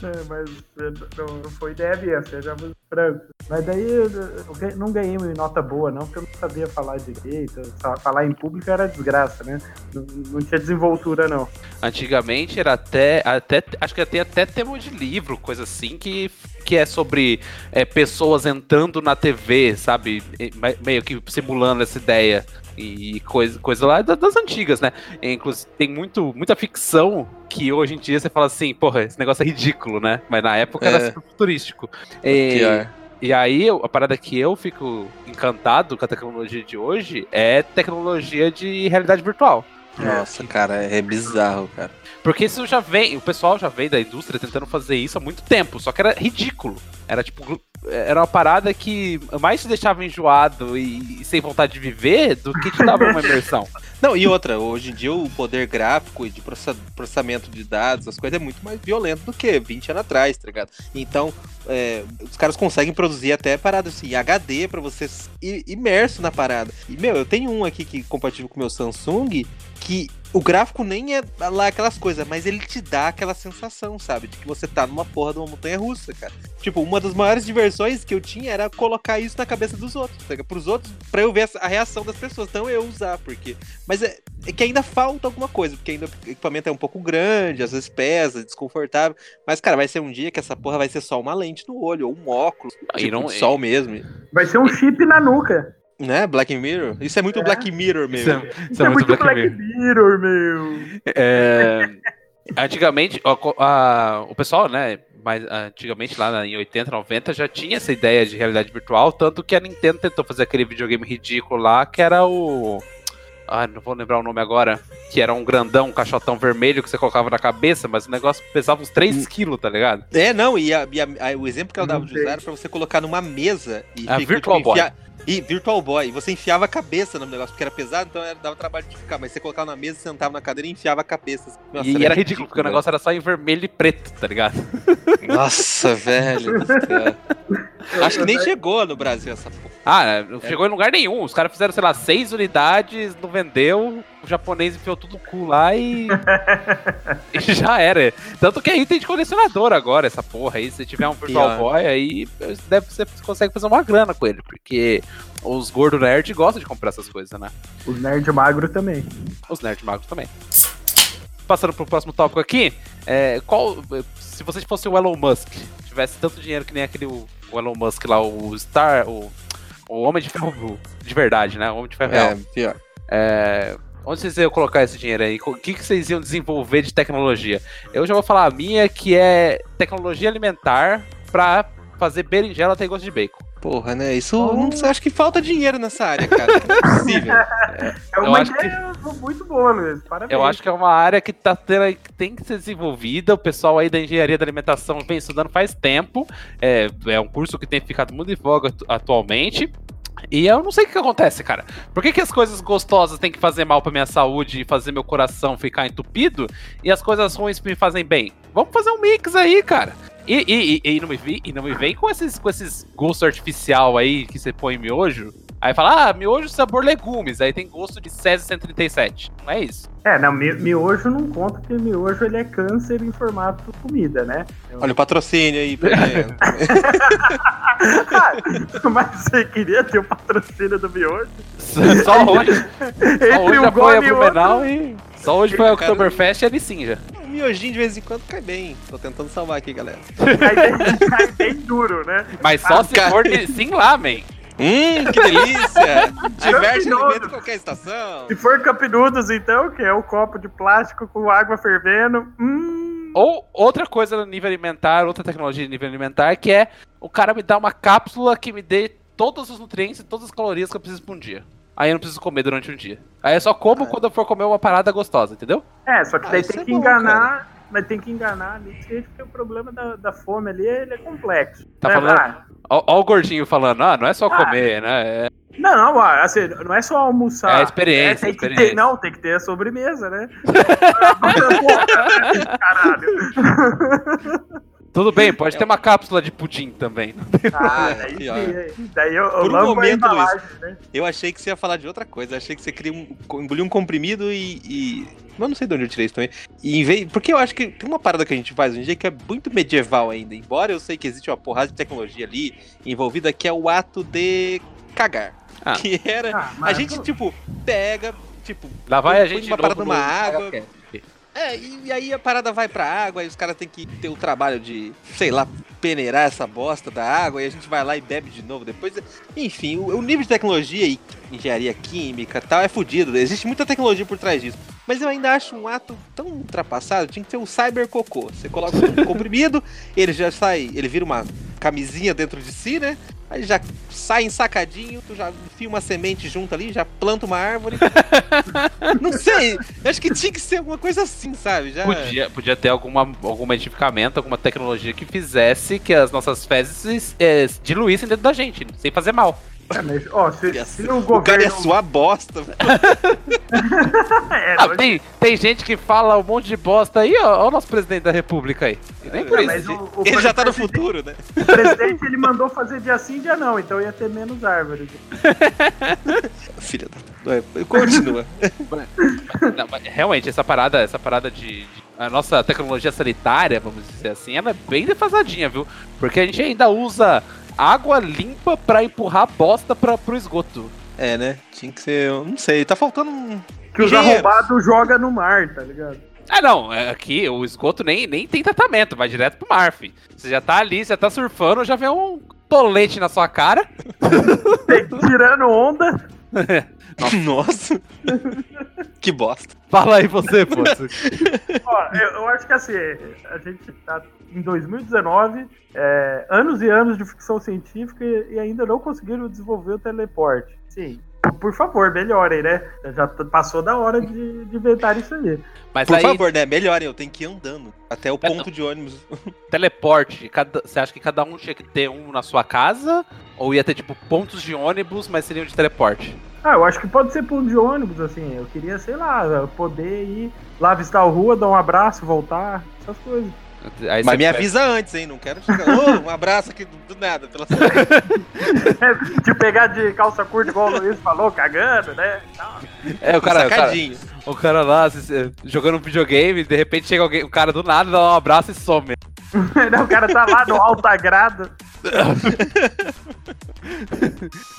É, mas eh, não, não foi ideia minha, você já branco. Mas daí eu eu ganhei- não ganhei nota boa, não, porque eu não sabia falar direito. Falar em público era desgraça, né? Não, não tinha desenvoltura, não. Antigamente era até, até. Acho que tem até tema de livro, coisa assim, que, que é sobre é, pessoas entrando na TV, sabe? Me- Meio que simulando essa ideia. E coisa, coisa lá da- das antigas, né? Inclusive, tem muito, muita ficção que hoje em dia você fala assim, porra, esse negócio é ridículo, né? Mas na época era É. super futurístico. E-. E aí, a parada que eu fico encantado com a tecnologia de hoje é tecnologia de realidade virtual. Nossa, cara, é bizarro, cara. Porque isso já vem, o pessoal já vem da indústria tentando fazer isso há muito tempo, só que era ridículo. Era tipo, era uma parada que mais te deixava enjoado e, e sem vontade de viver do que te dava uma imersão. <laughs> Não, e outra, hoje em dia o poder gráfico e de processa- processamento de dados, as coisas é muito mais violento do que 20 anos atrás, tá ligado? Então, é, os caras conseguem produzir até paradas assim, HD pra você ir imerso na parada. E, meu, eu tenho um aqui que compatível com o meu Samsung, que o gráfico nem é lá aquelas coisas, mas ele te dá aquela sensação, sabe? De que você tá numa porra de uma montanha russa, cara. Tipo, uma das maiores diversões que eu tinha era colocar isso na cabeça dos outros, tá ligado? Pros outros, pra eu ver a reação das pessoas, não eu usar, porque. Mas é, é que ainda falta alguma coisa, porque ainda o equipamento é um pouco grande, às vezes pesa, desconfortável. Mas, cara, vai ser um dia que essa porra vai ser só uma lente no olho, ou um óculos, E tipo, não- de sol mesmo. Vai ser um chip na nuca. Né? Black Mirror? Isso é muito É. Black Mirror Isso mesmo. é, Isso é muito Black, Mirror, meu. É, antigamente, co- a- o pessoal, né, mas antigamente lá na- em 80, 90 já tinha essa ideia de realidade virtual, tanto que a Nintendo tentou fazer aquele videogame ridículo lá, que era o Ah, não vou lembrar o nome agora. Que era um grandão, um caixotão vermelho que você colocava na cabeça, mas o negócio pesava uns 3 quilos, tá ligado? É, não, e, a- e a- a- o exemplo que ela dava de usar era pra você colocar numa mesa e A fica, Virtual Boy. enfiar- E Virtual Boy. Você enfiava a cabeça no negócio, porque era pesado, então era, dava trabalho de ficar. Mas você colocava na mesa, sentava na cadeira e enfiava a cabeça. Nossa, e era ridículo, porque o negócio era só em vermelho e preto, tá ligado? Nossa, <laughs> velho. Acho que nem chegou no Brasil essa porra. Ah, não chegou em lugar nenhum. Os caras fizeram, sei lá, seis unidades, não vendeu. O japonês enfiou tudo no cu lá e. <laughs> e já era. Tanto que é item de colecionador agora, essa porra aí. Se tiver um Virtual Pior. Boy, aí deve, você consegue fazer uma grana com ele. Porque os gordo nerd gostam de comprar essas coisas, né? Os nerd magro também. Os nerd magos também. Passando pro próximo tópico aqui, é, qual, se você fosse o Elon Musk, tivesse tanto dinheiro que nem aquele o, o Elon Musk lá, o Star, o, o Homem de Ferro de verdade, né? O Homem de Ferro real. É, pior. É, onde vocês iam colocar esse dinheiro aí? O que, que vocês iam desenvolver de tecnologia? Eu já vou falar a minha, que é tecnologia alimentar pra fazer berinjela ter gosto de bacon. Porra, né? Isso não sei, acho que falta dinheiro nessa área, cara. Não é possível. É Eu uma ideia muito boa, Luiz. Parabéns. Eu acho que é uma área que, tá tendo, que tem que ser desenvolvida. O pessoal aí da engenharia da alimentação vem estudando faz tempo. É, é um curso que tem ficado muito em voga atu- atualmente. E eu não sei o que acontece, cara. Por que, que as coisas gostosas têm que fazer mal pra minha saúde e fazer meu coração ficar entupido? E as coisas ruins me fazem bem? Vamos fazer um mix aí, cara. E, e, e, e não, me vi, e não me vem com esses, com esses gosto artificial aí que você põe em miojo. Aí fala, ah, miojo sabor legumes. Aí tem gosto de César 137. Não é isso. É, não, mi- miojo não conta, porque miojo ele é câncer em formato comida, né? Olha o patrocínio aí. <laughs> Mas você queria ter o patrocínio do miojo? <laughs> Só hoje. Só hoje já foi a gole e Blumenau e. Só hoje foi Cara, Oktoberfest e a Licinja. Um miojinho de vez em quando cai bem. Tô tentando salvar aqui, galera. Cai bem, <laughs> cai bem duro, né? Mas só Ah, se cara. for de sim lá, man. Hum, que delícia! <laughs> Diverte em qualquer estação. Se for Cup Noodles, então, que é o copo de plástico com água fervendo. Hum. Ou outra coisa no nível alimentar, outra tecnologia no nível alimentar, que é o cara me dá uma cápsula que me dê todos os nutrientes e todas as calorias que eu preciso pra um dia. Aí eu não preciso comer durante um dia. Aí eu só como quando eu for comer uma parada gostosa, entendeu? É, só que Ah, daí isso tem é que bom, enganar. Mas tem que enganar ali, porque o problema da, da fome ali ele é complexo. Tá Né, falando- vai? Ó o gordinho falando, ah, não é só Ah. comer, né? É- Não, ó, assim, não é só almoçar. É a experiência, tem que experiência. Ter, não, tem que ter a sobremesa, né? <laughs> <laughs> Caralho. <laughs> Tudo bem, <laughs> pode ter uma cápsula de pudim também. <laughs> Ah, É, <laughs> daí, pior. sim, daí eu, eu Por um momento, embalagem, né? Eu achei que você ia falar de outra coisa. Eu achei que você queria um, engolir um comprimido e. e... Mas não sei de onde eu tirei isso também. E em vez... Porque eu acho que tem uma parada que a gente faz hoje em dia que é muito medieval ainda. Embora eu sei que existe uma porrada de tecnologia ali envolvida, que é o ato de cagar. Ah. Que era. Ah, A gente, tipo, pega, tipo, Lá vai a gente uma parada numa água. É, e, e aí a parada vai pra água, e os caras têm que ter o trabalho de, sei lá, peneirar essa bosta da água, e a gente vai lá e bebe de novo depois. Enfim, o, o nível de tecnologia e engenharia química e tal é fodido. Existe muita tecnologia por trás disso. Mas eu ainda acho um ato tão ultrapassado, tinha que ser um cyber cocô. Você coloca um <laughs> comprimido, ele já sai, ele vira uma camisinha dentro de si, né? Aí já sai ensacadinho, tu já enfia uma semente junto ali, já planta uma árvore. <laughs> Não sei, acho que tinha que ser alguma coisa assim, sabe? Já... Podia, podia ter alguma, algum medicamento, alguma tecnologia que fizesse que as nossas fezes eh, diluíssem dentro da gente, sem fazer mal. Mas, ó, se, se ser- o O cara governo. suar bosta. <laughs> É, Ah, não- tem, tem gente que fala um monte de bosta aí, ó. Olha o nosso presidente da república aí. E nem por Não, isso. mas o- o Ele já tá no futuro, né? O presidente ele mandou fazer dia sim, dia não, então ia ter menos árvores. <laughs> Filha da. É, Continua. <laughs> Não, mas realmente, essa parada, essa parada de, de- A nossa tecnologia sanitária, vamos dizer assim, ela é bem defasadinha, viu? Porque a gente ainda usa água limpa pra empurrar bosta pra, pro esgoto. É, né? Tinha que ser. eu Não sei, tá faltando um. Que os arrombados joga no mar, tá ligado? Ah, não, é, aqui o esgoto nem, nem tem tratamento, vai direto pro mar, fi. Você já tá ali, você já tá surfando, já vem um tolete na sua cara. <laughs> Tem- Tirando onda. <laughs> Nossa. <laughs> que bosta. Fala aí você, pô. <laughs> Ó, eu, eu acho que assim, a gente tá em 2019, é, anos e anos de ficção científica e, e ainda não conseguiram desenvolver o teleporte. Sim. Por favor, melhorem, né? Já passou da hora de, de inventar isso aí. Mas Por aí, favor, né? Melhorem, eu tenho que ir andando até o É, ponto de ônibus. teleporte, cada- você acha que cada um tinha que ter um na sua casa? Ou ia ter, tipo, pontos de ônibus, mas seriam de teleporte? Ah, eu acho que pode ser ponto de ônibus, assim. Eu queria, sei lá, poder ir lá visitar a rua, dar um abraço, voltar, essas coisas. Aí Mas me pega- avisa antes, hein? Não quero chegar. Ô, um abraço aqui do, do nada. Pela... <laughs> de pegar de calça curta, igual o Luiz falou, cagando, né? É, o cara, o cara, Sacadinho. O cara lá se- jogando um videogame, de repente chega alguém, o cara do nada dá um abraço e some. <laughs> o cara tá lá no alto agrado. <laughs>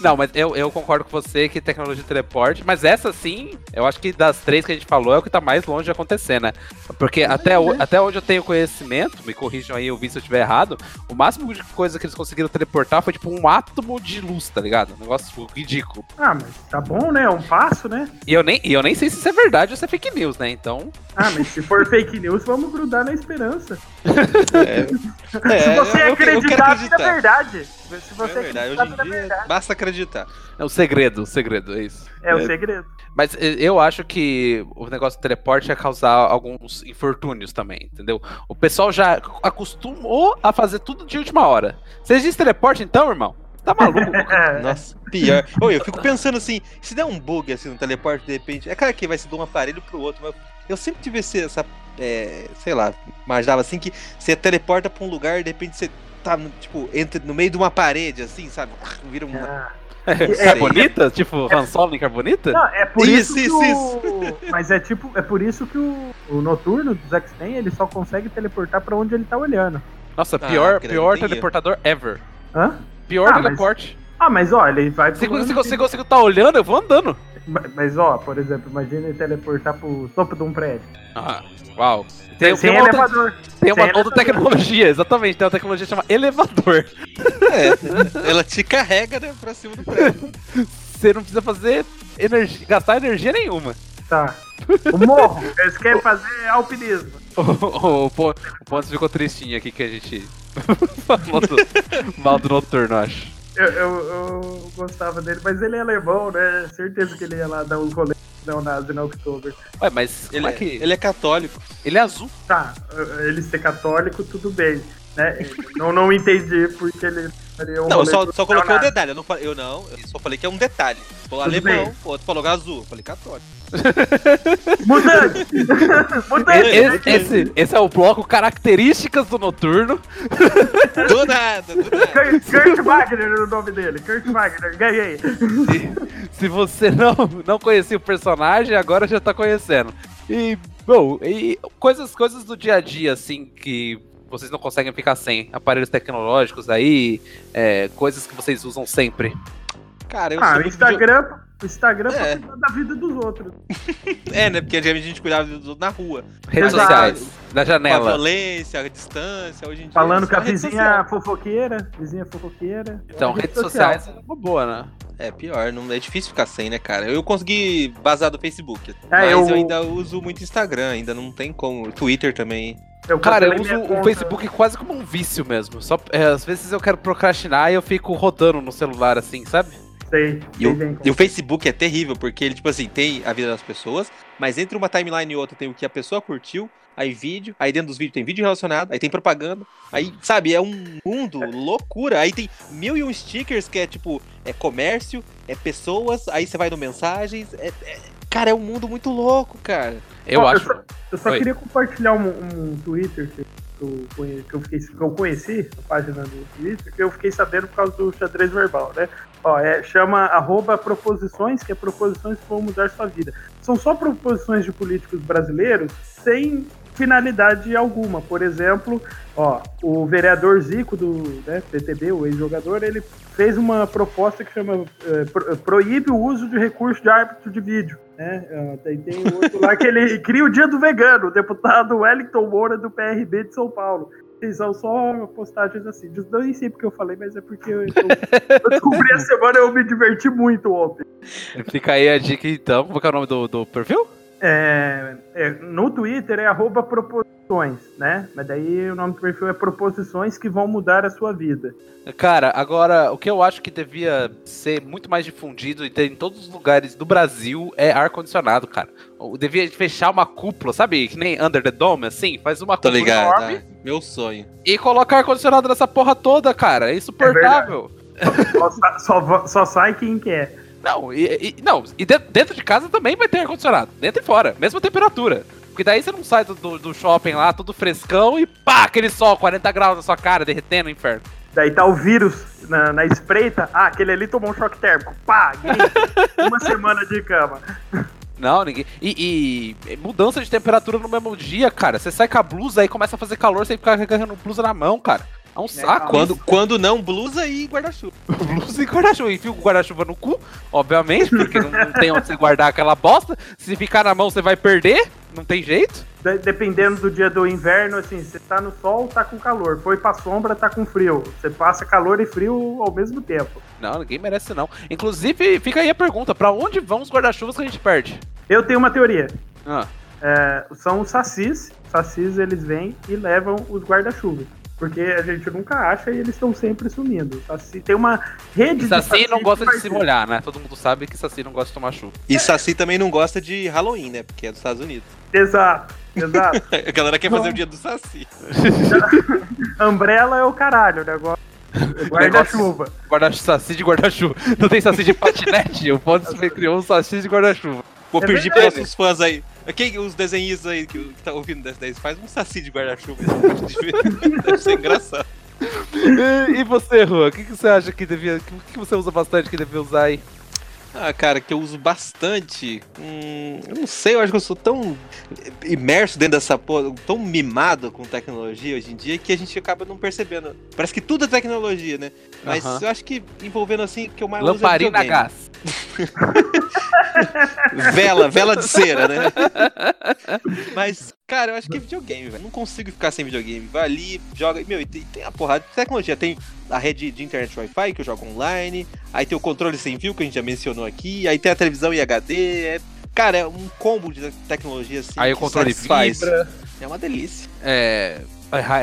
Não, mas eu, eu concordo com você que tecnologia de teleporte, mas essa sim, eu acho que das três que a gente falou é o que tá mais longe de acontecer, né? Porque até, o- até onde eu tenho conhecimento, me corrijam aí, eu vi se eu estiver errado, o máximo de coisa que eles conseguiram teleportar foi tipo um átomo de luz, tá ligado? Um negócio tipo, ridículo. Ah, mas tá bom, né? É um passo, né? E eu, nem, e eu nem sei se isso é verdade ou se é fake news, né? Então. Ah, mas se for fake news, vamos grudar na esperança. É, se você eu- acreditar, é acreditar. verdade. Se É você verdade, acreditar, hoje é em dia verdade. basta acreditar. É o segredo, o segredo, é isso. É o É. segredo. Mas eu acho que o negócio do teleporte ia causar alguns infortúnios também, entendeu? O pessoal já acostumou a fazer tudo de última hora. Vocês dizem teleporte então, irmão? Tá maluco? É, <laughs> Nossa, pior. Ô, eu fico pensando assim, se der um bug assim no teleporte, de repente, é claro que vai ser de um aparelho pro outro, mas eu sempre tive esse, essa, é, sei lá, imaginava assim que você teleporta pra um lugar e de repente você tá, no, tipo, entre, no meio de uma parede, assim, sabe? Vira um... Ah. Carbonita? Tipo, Han Solo em Carbonita? Não, é por Isso, isso, que isso, o... Mas é tipo, é por isso que o, o noturno dos X-Men, ele só consegue teleportar pra onde ele tá olhando. Nossa, Ah, pior, que pior teleportador ever. Hã? Pior Ah, mas- teleporte. Ah, mas ó, ele vai Se, se eu tá olhando, eu vou andando. Ma- Mas ó, por exemplo, imagina ele teleportar pro topo de um prédio. Ah, uau. Tem, sem tem uma, outra, elevador. tem uma outra tecnologia, exatamente. Tem uma tecnologia que chama elevador. É, ela te carrega, né, pra cima do prédio. Você não precisa fazer energia, gastar energia nenhuma. Tá. O morro. Eles querem fazer alpinismo. <laughs> O, o, o, Pon- o Pontes ficou tristinho aqui que a gente <laughs> falou do, mal do noturno, acho. Eu, eu, eu gostava dele, mas ele é alemão, né? Certeza que ele ia lá dar uns rolês neonazi na Oktober. Ué, mas Ele, como é é, que. ele é católico. Ele é azul. Tá, ele ser católico, tudo bem. Né? não, não entendi porque ele um Não, eu só, só coloquei o detalhe. Eu não, falei, eu não, eu só falei que é um detalhe. Falou alemão, bem. o outro falou azul. Eu falei católico. <laughs> Mutante! <laughs> Mutante! Esse, esse, esse é o bloco Características do Noturno. <laughs> Do nada, do nada. Kurt, Kurt Wagner é o nome dele. Kurt Wagner, ganhei. E se você não, não conhecia o personagem, agora já tá conhecendo. E, bom, e coisas, coisas do dia a dia, assim, que vocês não conseguem ficar sem. Aparelhos tecnológicos aí, é, coisas que vocês usam sempre. Cara, eu Ah, sou o Instagram, o Instagram É. pra cuidar da vida dos outros. video- <laughs> É, né? Porque antigamente a gente cuidava dos outros na rua. Redes Exato. sociais, na Com a janela. violência, a distância, hoje em dia. Falando é com a vizinha social. fofoqueira. Vizinha fofoqueira. Então, É, rede redes social. sociais é uma boa, né? É pior, não é difícil ficar sem, né, cara? Eu consegui vazar do Facebook. É, mas eu- eu... ainda uso muito Instagram, ainda não tem como. Twitter também. Eu Cara, eu uso o. Facebook quase como um vício mesmo. Só, é, às vezes eu quero procrastinar e eu fico rodando no celular assim, sabe? Sei, E o, e o Facebook é terrível, porque ele, tipo assim, tem a vida das pessoas, mas entre uma timeline e outra tem o que a pessoa curtiu, aí vídeo, aí dentro dos vídeos tem vídeo relacionado, aí tem propaganda, aí, sabe, é um mundo, <laughs> loucura. Aí tem mil e um stickers que é tipo, é comércio, é pessoas, aí você vai no mensagens, é- é- cara, é um mundo muito louco, cara. Eu Ó, acho. só, eu só queria compartilhar um, um Twitter que eu, conhe- que, eu fiquei, que eu conheci, a página do Twitter, que eu fiquei sabendo por causa do xadrez verbal, né? Ó, é, chama arroba proposições, que é proposições que vão mudar sua vida. São só proposições de políticos brasileiros sem finalidade alguma. Por exemplo, ó, o vereador Zico do né, PTB, o ex-jogador, ele fez uma proposta que chama pro- proíbe o uso de recurso de árbitro de vídeo. Né? Ah, Tem, tem outro lá que ele cria o dia do vegano, o deputado Wellington Moura do PRB de São Paulo. E São só postagens assim. Eu nem sei porque eu falei, mas é porque eu, eu, descobri a semana eu me diverti muito ontem. Fica aí a dica então. Qual é o nome do, do perfil? É, é, no Twitter é arroba proposições, né? Mas daí o nome do perfil é proposições que vão mudar a sua vida. Cara, agora, o que eu acho que devia ser muito mais difundido e ter em todos os lugares do Brasil é ar-condicionado, cara. Devia fechar uma cúpula, sabe? Que nem Under the Dome, assim. Faz uma Tô cúpula ligado, enorme tá? meu sonho. e coloca ar-condicionado nessa porra toda, cara. É insuportável. Só, sa- só va- só sai quem quer. Não, e, e- não, e de- dentro de casa também vai ter ar-condicionado. Dentro e fora, mesma temperatura. Porque daí você não sai do, do- do shopping lá, tudo frescão e pá, aquele sol, 40 graus na sua cara, derretendo o inferno. Daí tá o vírus na, na espreita. Ah, aquele ali tomou um choque térmico. Pá, <laughs> uma semana de cama. Não, ninguém. E, e mudança de temperatura no mesmo dia, cara. Você sai com a blusa aí começa a fazer calor, você fica carregando blusa na mão, cara. É um saco. Quando, quando não, blusa e guarda-chuva. <laughs> Blusa e guarda-chuva. Enfia o guarda-chuva no cu, obviamente, porque não, não tem onde você guardar aquela bosta. Se ficar na mão, você vai perder. Não tem jeito. De- dependendo do dia do inverno, assim, você tá no sol, tá com calor. Foi pra sombra, tá com frio. Você passa calor e frio ao mesmo tempo. Não, ninguém merece, não. Inclusive, fica aí a pergunta: pra onde vão os guarda-chuvas que a gente perde? Eu tenho uma teoria. Ah, É, são os sacis. Sacis, eles vêm e levam os guarda-chuvas. Porque a gente nunca acha e eles estão sempre sumindo. Saci tem uma rede e Saci saci não gosta de se molhar, né? Todo mundo sabe que Saci não gosta de tomar chuva. E Saci também não gosta de Halloween, né? Porque é dos Estados Unidos. Exato, exato. <laughs> A galera quer fazer o dia do Saci. <laughs> Umbrella é o caralho, o negócio. Guarda-chuva. Guarda saci de guarda-chuva. Não tem saci de <laughs> patinete? O Pontes criou um saci de guarda-chuva. Vou É pedir para verdade. nossos fãs aí. Quem, os desenhistas aí que, que tá ouvindo dessa 10 faz um saci de guarda-chuva. <laughs> Deve ser engraçado. E, e você, Rua? O que, que você acha que devia. O que, que você usa bastante que devia usar aí? Ah, cara, que eu uso bastante. Hum, eu não sei, eu acho que eu sou tão imerso dentro dessa porra, tão mimado com tecnologia hoje em dia que a gente acaba não percebendo. Parece que tudo é tecnologia, né? Mas eu acho que envolvendo assim, que eu mais Lamparina uso é gás. <laughs> Vela, vela de cera, né? <laughs> Mas, cara, eu acho que é videogame, velho. Não consigo ficar sem videogame. Vai ali, joga. Meu, e tem a porrada de tecnologia. Tem a rede de internet Wi-Fi que eu jogo online. Aí tem o controle sem fio que a gente já mencionou aqui. Aí tem a televisão em HD. É, cara, é um combo de tecnologia assim. Aí o controle satisfaz. vibra. É uma delícia. É.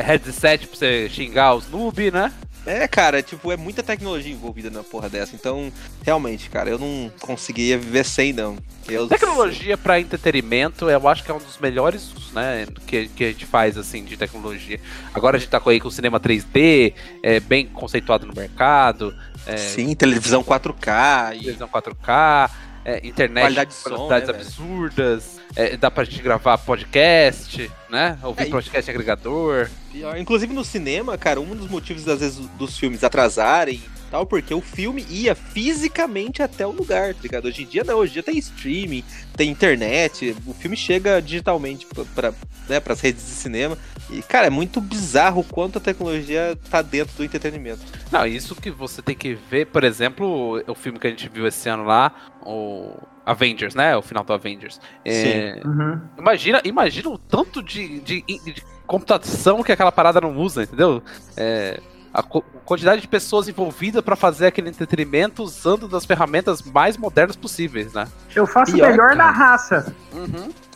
Headset pra você xingar os noob, né? É, cara, tipo, é muita tecnologia envolvida na porra dessa. Então, realmente, cara, eu não conseguiria viver sem, não. Eu- Tecnologia pra entretenimento, eu acho que é um dos melhores né? Que, que a gente faz, assim, de tecnologia. Agora a gente tá com aí com o cinema 3D, é bem conceituado no mercado, é, Sim, televisão 4K. E... televisão 4K. é, internet Qualidade de som, qualidades né, absurdas, é, dá pra gente gravar podcast, né? Ouvir É, e- podcast agregador. Pior. Inclusive no cinema, cara, um dos motivos às vezes dos filmes atrasarem e tal, porque o filme ia fisicamente até o lugar, tá ligado? Hoje em dia não, hoje em dia tem streaming, tem internet, o filme chega digitalmente pra, né, pras redes de cinema. E, cara, é muito bizarro o quanto a tecnologia tá dentro do entretenimento. Não, isso que você tem que ver, por exemplo, o filme que a gente viu esse ano lá, o Avengers, né? O final do Avengers. É, Uhum. Imagina, imagina o tanto de, de, de computação que aquela parada não usa, entendeu? É, a co- quantidade de pessoas envolvidas pra fazer aquele entretenimento usando das ferramentas mais modernas possíveis, né? Eu faço Pior, melhor na cara. raça.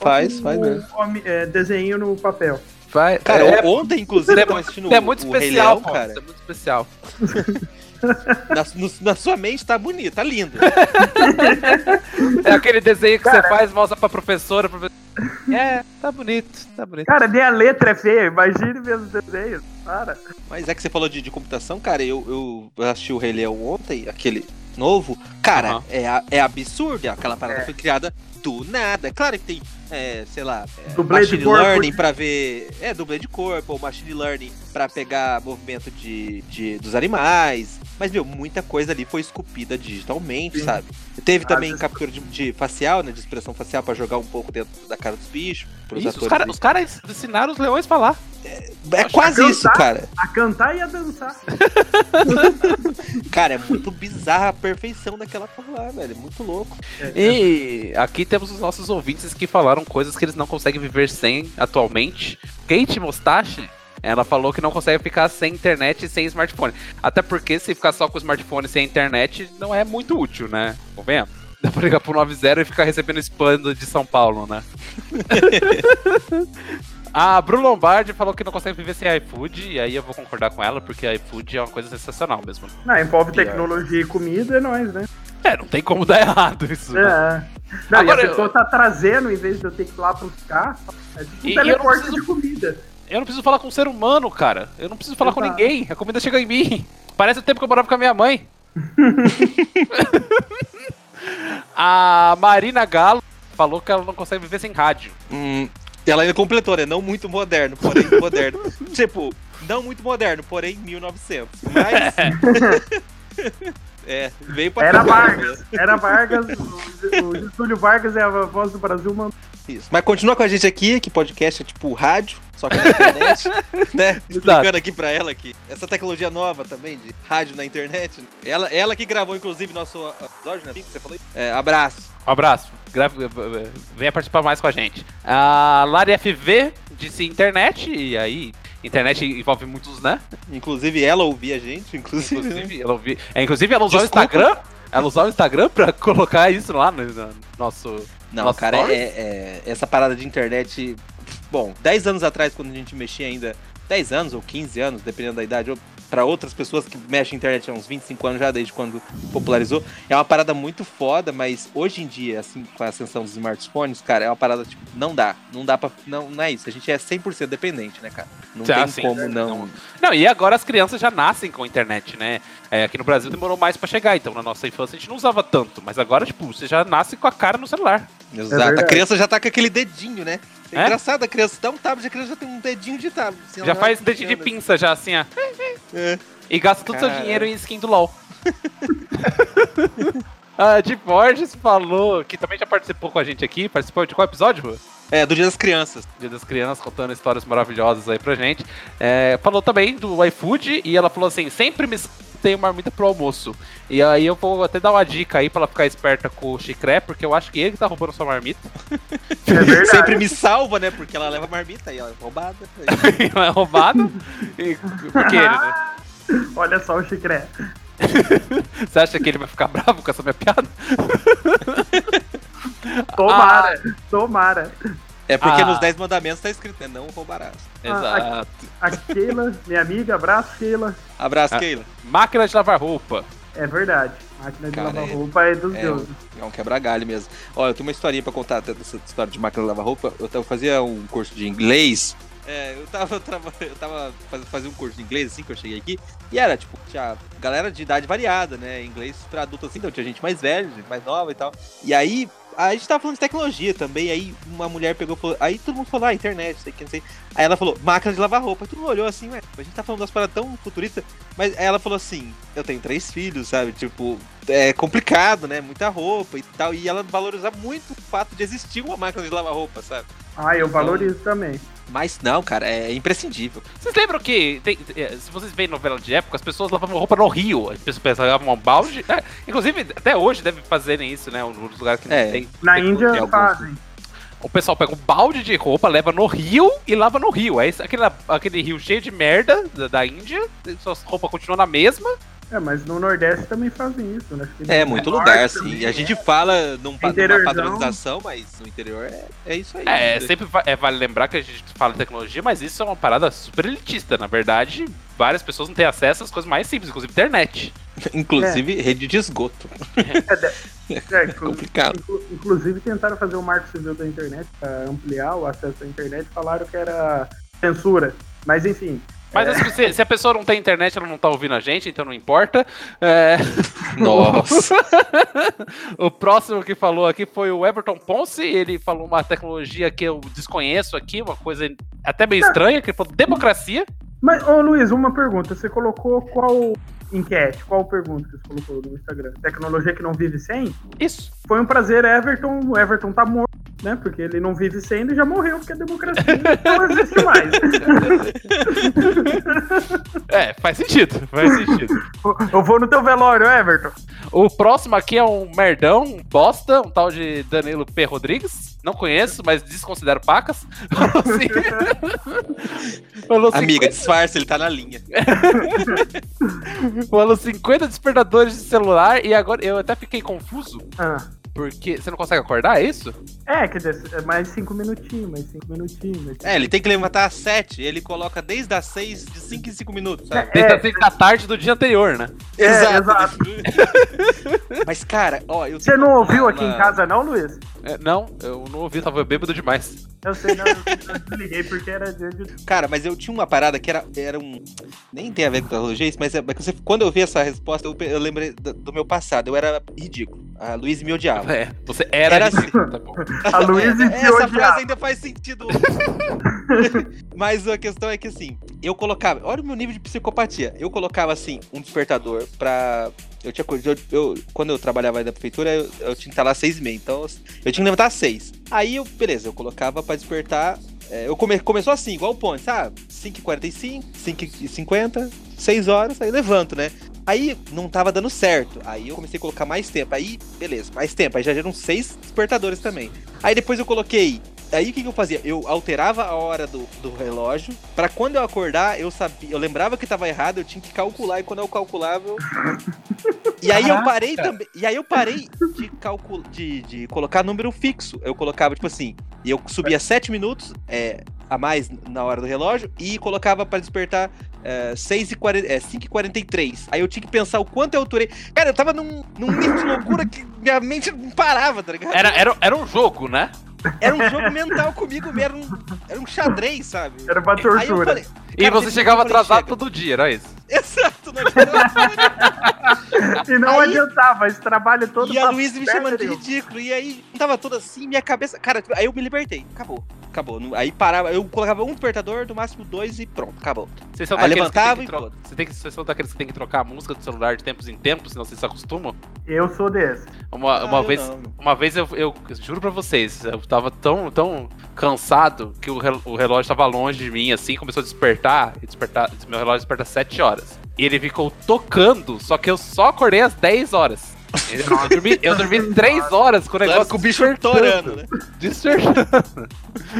Faz, O- faz mesmo. é, desenho no papel. Vai, Cara, é, ontem, inclusive, é assistindo é muito o Rei especial, Leão, cara. É muito especial. <laughs> Na, no- na sua mente tá bonito, tá lindo. <laughs> É aquele desenho que você faz, mostra pra professora. É, tá bonito, tá bonito. Cara, nem a letra é feia, imagine mesmo os desenhos. Para. Mas é que você falou de, de computação, cara, eu, eu assisti o Rei Leão ontem, aquele novo. Cara, Aham. é, é absurdo. Aquela parada foi criada do nada. Claro que tem, é, sei lá, é, Dublê de machine corpo. learning pra ver. É, dublê de corpo, ou machine learning pra pegar movimento de, de, dos animais. Mas, meu, muita coisa ali foi esculpida digitalmente, Sim. sabe? Teve Ah, também captura de, de facial, né? De expressão facial pra jogar um pouco dentro da cara dos bichos. Pros Isso, os ali. os caras ensinaram os leões a falar. É quase cantar. isso, cara. A cantar e a dançar. <laughs> Cara, é muito bizarra a perfeição daquela porra lá, velho. É muito louco. E aqui temos os nossos ouvintes que falaram coisas que eles não conseguem viver sem atualmente. Kate Mustache, ela falou que não consegue ficar sem internet e sem smartphone. Até porque se ficar só com o smartphone e sem internet não é muito útil, né? Convenhamos? Dá pra ligar pro 90 e ficar recebendo spam de São Paulo, né? <laughs> A Bru Lombardi falou que não consegue viver sem iFood, e aí eu vou concordar com ela, porque iFood é uma coisa sensacional mesmo. Não, envolve Pior. tecnologia e comida, é nóis, né? É, não tem como dar <laughs> errado isso. né? É. Não, Agora, e a pessoa tá trazendo em vez de eu ter que ir lá buscar. É tipo um eu teleporte preciso- de comida. Eu não preciso falar com um ser humano, cara. Eu não preciso falar com Exato. ninguém. A comida chega em mim. Parece o tempo que eu morava com a minha mãe. <laughs> a Marina Galo falou que ela não consegue viver sem rádio. Hum, ela ainda completou, né? Não muito moderno, porém <laughs> moderno. tipo, não muito moderno, porém 1900. <laughs> Mas. É, veio pra Era Vargas. Era Vargas. O, Júlio Vargas é a voz do Brasil, mano. Isso. Mas continua com a gente aqui, que podcast é tipo rádio, só que na internet, <laughs> né? Explicando aqui pra ela que essa tecnologia nova também de rádio na internet. Ela, ela que gravou, inclusive, nosso episódio, né? Que você falou. É, abraço. Um abraço. Grave- Venha participar mais com a gente. A Lari FV disse internet, e aí. Internet envolve muitos, né? Inclusive, ela ouvia a gente, inclusive. né? Inclusive, ela, ouvi- é, inclusive, ela usou o Instagram. Ela usou o Instagram pra <laughs> colocar isso lá no, no nosso. Não, Nossa, cara, é, é- essa parada de internet. Bom, 10 anos atrás, quando a gente mexia ainda. 10 anos ou 15 anos, dependendo da idade, ou pra outras pessoas que mexem em internet há uns 25 anos já, desde quando popularizou, é uma parada muito foda, mas hoje em dia, assim, com a ascensão dos smartphones, cara, é uma parada, tipo, não dá. Não dá pra. Não, não é isso. A gente é 100% dependente, né, cara? Não Ah, tem sim. como não. Não, e agora as crianças já nascem com internet, né? É, aqui no Brasil demorou mais pra chegar, então na nossa infância a gente não usava tanto. Mas agora, tipo, você já nasce com a cara no celular. Exato. a verdade. criança já tá com aquele dedinho, né? É, É? engraçado, a criança dá um tablet, a criança já tem um dedinho de tablet. assim, já faz dedinho de pinça, já assim, ó. É. E gasta todo o seu dinheiro em skin do LOL. A <laughs> de Borges falou que também já participou com a gente aqui. Participou de qual episódio? Rua? É, do Dia das Crianças. Dia das Crianças, contando histórias maravilhosas aí pra gente. É, falou também do iFood e ela falou assim: sempre me tem marmita pro almoço. E aí eu vou até dar uma dica aí pra ela ficar esperta com o Chicré, porque eu acho que ele que tá roubando sua marmita. É verdade. Sempre me salva, né? Porque ela leva marmita e ela é roubada. <laughs> é roubado. E, porque ele, né? Olha só o chicré. <laughs> Você acha que ele vai ficar bravo com essa minha piada? <laughs> Tomara. Tomara. É porque Ah. nos 10 mandamentos tá escrito, né? Não roubarás. Exato. A Keila, minha amiga, abraço, Keila. Abraço, Ah. Keila. Máquina de lavar roupa. É verdade. Máquina de Cara, lavar é- roupa é dos É um, deuses. é um quebra-galho mesmo. Olha, eu tenho uma historinha pra contar até dessa história de máquina de lavar roupa. Eu, eu fazia um curso de inglês É, eu tava, eu tava, eu tava fazendo fazendo um curso de inglês assim que eu cheguei aqui, e era, tipo, tinha galera de idade variada, né? Inglês pra adulto assim, então tinha gente mais velha, gente mais nova e tal. E aí, a gente tava falando de tecnologia também, aí uma mulher pegou e falou, aí todo mundo falou, ah, internet, sei que, não sei. Aí ela falou, máquina de lavar roupa. Aí todo mundo olhou assim, ué, a gente tá falando das paradas tão futuristas, mas aí ela falou assim, eu tenho três filhos, sabe? Tipo, é complicado, né? Muita roupa e tal. E ela valoriza muito o fato de existir uma máquina de lavar roupa, sabe? Ah, eu valorizo também. Mas não, cara, é imprescindível. Vocês lembram que, tem- é, se vocês veem novela de época, as pessoas lavavam roupa no rio. As pessoas pegavam um balde. é, inclusive, até hoje devem fazerem isso, né? Nos lugares que não É. tem. Na tem- Índia tem alguns- fazem. O pessoal pega um balde de roupa, leva no rio e lava no rio. É isso, aquele, aquele rio cheio de merda da, da Índia. Suas roupas continuam na mesma. É, mas no Nordeste também fazem isso, né? É, muito lugar, assim. E a né? gente fala num, numa padronização, mas no interior é, é isso aí. É, né? sempre va- é, vale lembrar que a gente fala em tecnologia, mas isso é uma parada super elitista. Na verdade, várias pessoas não têm acesso às coisas mais simples, inclusive internet. <laughs> Inclusive rede de esgoto. <laughs> É, <laughs> inclu- Complicado. inclu- Inclusive tentaram fazer o marco civil da internet para ampliar o acesso à internet, falaram que era censura. Mas enfim, Mas assim, se, se a pessoa não tem internet, ela não tá ouvindo a gente, então não importa. É, Nossa. o próximo que falou aqui foi o Everton Ponce. Ele falou uma tecnologia que eu desconheço aqui, uma coisa até meio estranha, que ele falou democracia. Mas, ô Luiz, uma pergunta. Você colocou qual enquete, qual pergunta que você colocou no Instagram? Tecnologia que não vive sem? Isso. Foi um prazer, Everton. O Everton tá morto, né? Porque ele não vive sem, ele já morreu, porque a democracia não existe mais. <laughs> É, faz sentido, faz sentido. Eu vou no teu velório, Everton. O próximo aqui é um merdão, um bosta, um tal de Danilo P. Rodrigues. Não conheço, mas desconsidero pacas. <laughs> Falou assim- Amiga, disfarça, ele tá na linha. <laughs> Falou 50 despertadores de celular e agora eu até fiquei confuso. Ah. Porque você não consegue acordar, é isso? É, quer dizer, é mais cinco minutinhos, mais cinco minutinhos. Mais cinco... É, ele tem que levantar às 7, ele coloca desde as 6, de 5 em 5 minutos, sabe? Desde É. as seis da tarde do dia anterior, né? É, exato. <laughs> Mas, cara, ó, eu Você não uma- ouviu aqui em casa, não, Luiz? É, não, eu não ouvi, tava bêbado demais. Eu sei, não, eu desliguei porque era dia de. Cara, mas eu tinha uma parada que era, era um. Nem tem a ver com tecnologia, isso, mas é, mas você- quando eu vi essa resposta, eu, eu lembrei do, do meu passado. Eu era ridículo. A Luiz me odiava. É, você era, Era ridículo, tá bom. <laughs> A Luiz É, te <laughs> Essa frase ainda faz sentido. <laughs> Mas a questão é que assim, eu colocava. Olha o meu nível de psicopatia. Eu colocava assim, um despertador pra. Eu tinha coisa. Eu, eu- quando eu trabalhava aí na prefeitura, eu, eu tinha que estar lá às seis e meia. Então eu tinha que levantar às seis. Aí eu, beleza, eu colocava pra despertar. É, eu come, começou assim, igual o ponte, sabe? 5h45, 5h50, 6 horas, aí levanto, né? Aí não tava dando certo. Aí eu comecei a colocar mais tempo. Aí, beleza, mais tempo. Aí já eram seis despertadores também. Aí depois eu coloquei. Aí o que, que eu fazia? Eu alterava a hora do, do relógio pra quando eu acordar, eu sabia, eu lembrava que tava errado, eu tinha que calcular, e quando eu calculava, eu... E aí eu parei também. E aí eu parei de calcul... de, de colocar número fixo. Eu colocava, tipo assim, e eu subia 7 minutos é, a mais na hora do relógio e colocava pra despertar é, 6 e 40, é, 5 e 43. Aí eu tinha que pensar o quanto eu alturei. Cara, eu tava num, num nível de loucura que minha mente não parava, tá ligado? Era, era, era um jogo, né? Era um jogo mental comigo, mesmo, era um, era um xadrez, sabe? Era uma tortura. falei, E Cara, você teve chegava falei, atrasado chega. todo dia, era isso? exato, <laughs> E não Aí- adiantava, esse trabalho todo. E a pra Luísa me chamando de ridículo. E aí tava tudo assim, minha cabeça. Cara, aí eu me libertei. Acabou. Acabou. Aí parava, eu colocava um despertador, no máximo dois e pronto, acabou. Vocês são Aí daqueles que tem levantava que e foda. você tem que, vocês são daqueles que tem que trocar a música do celular de tempos em tempos, senão vocês se acostumam? Eu sou desse. Uma, Ah, uma eu vez, não. uma vez eu, eu juro pra vocês, eu tava tão, tão cansado que o, rel- o relógio tava longe de mim, assim, começou a despertar, e despertar, meu relógio desperta às 7 horas. E ele ficou tocando, só que eu só acordei às 10 horas. Eu dormi, eu dormi <laughs> 3 horas com o negócio Claro que o bicho torando, né? Despertando.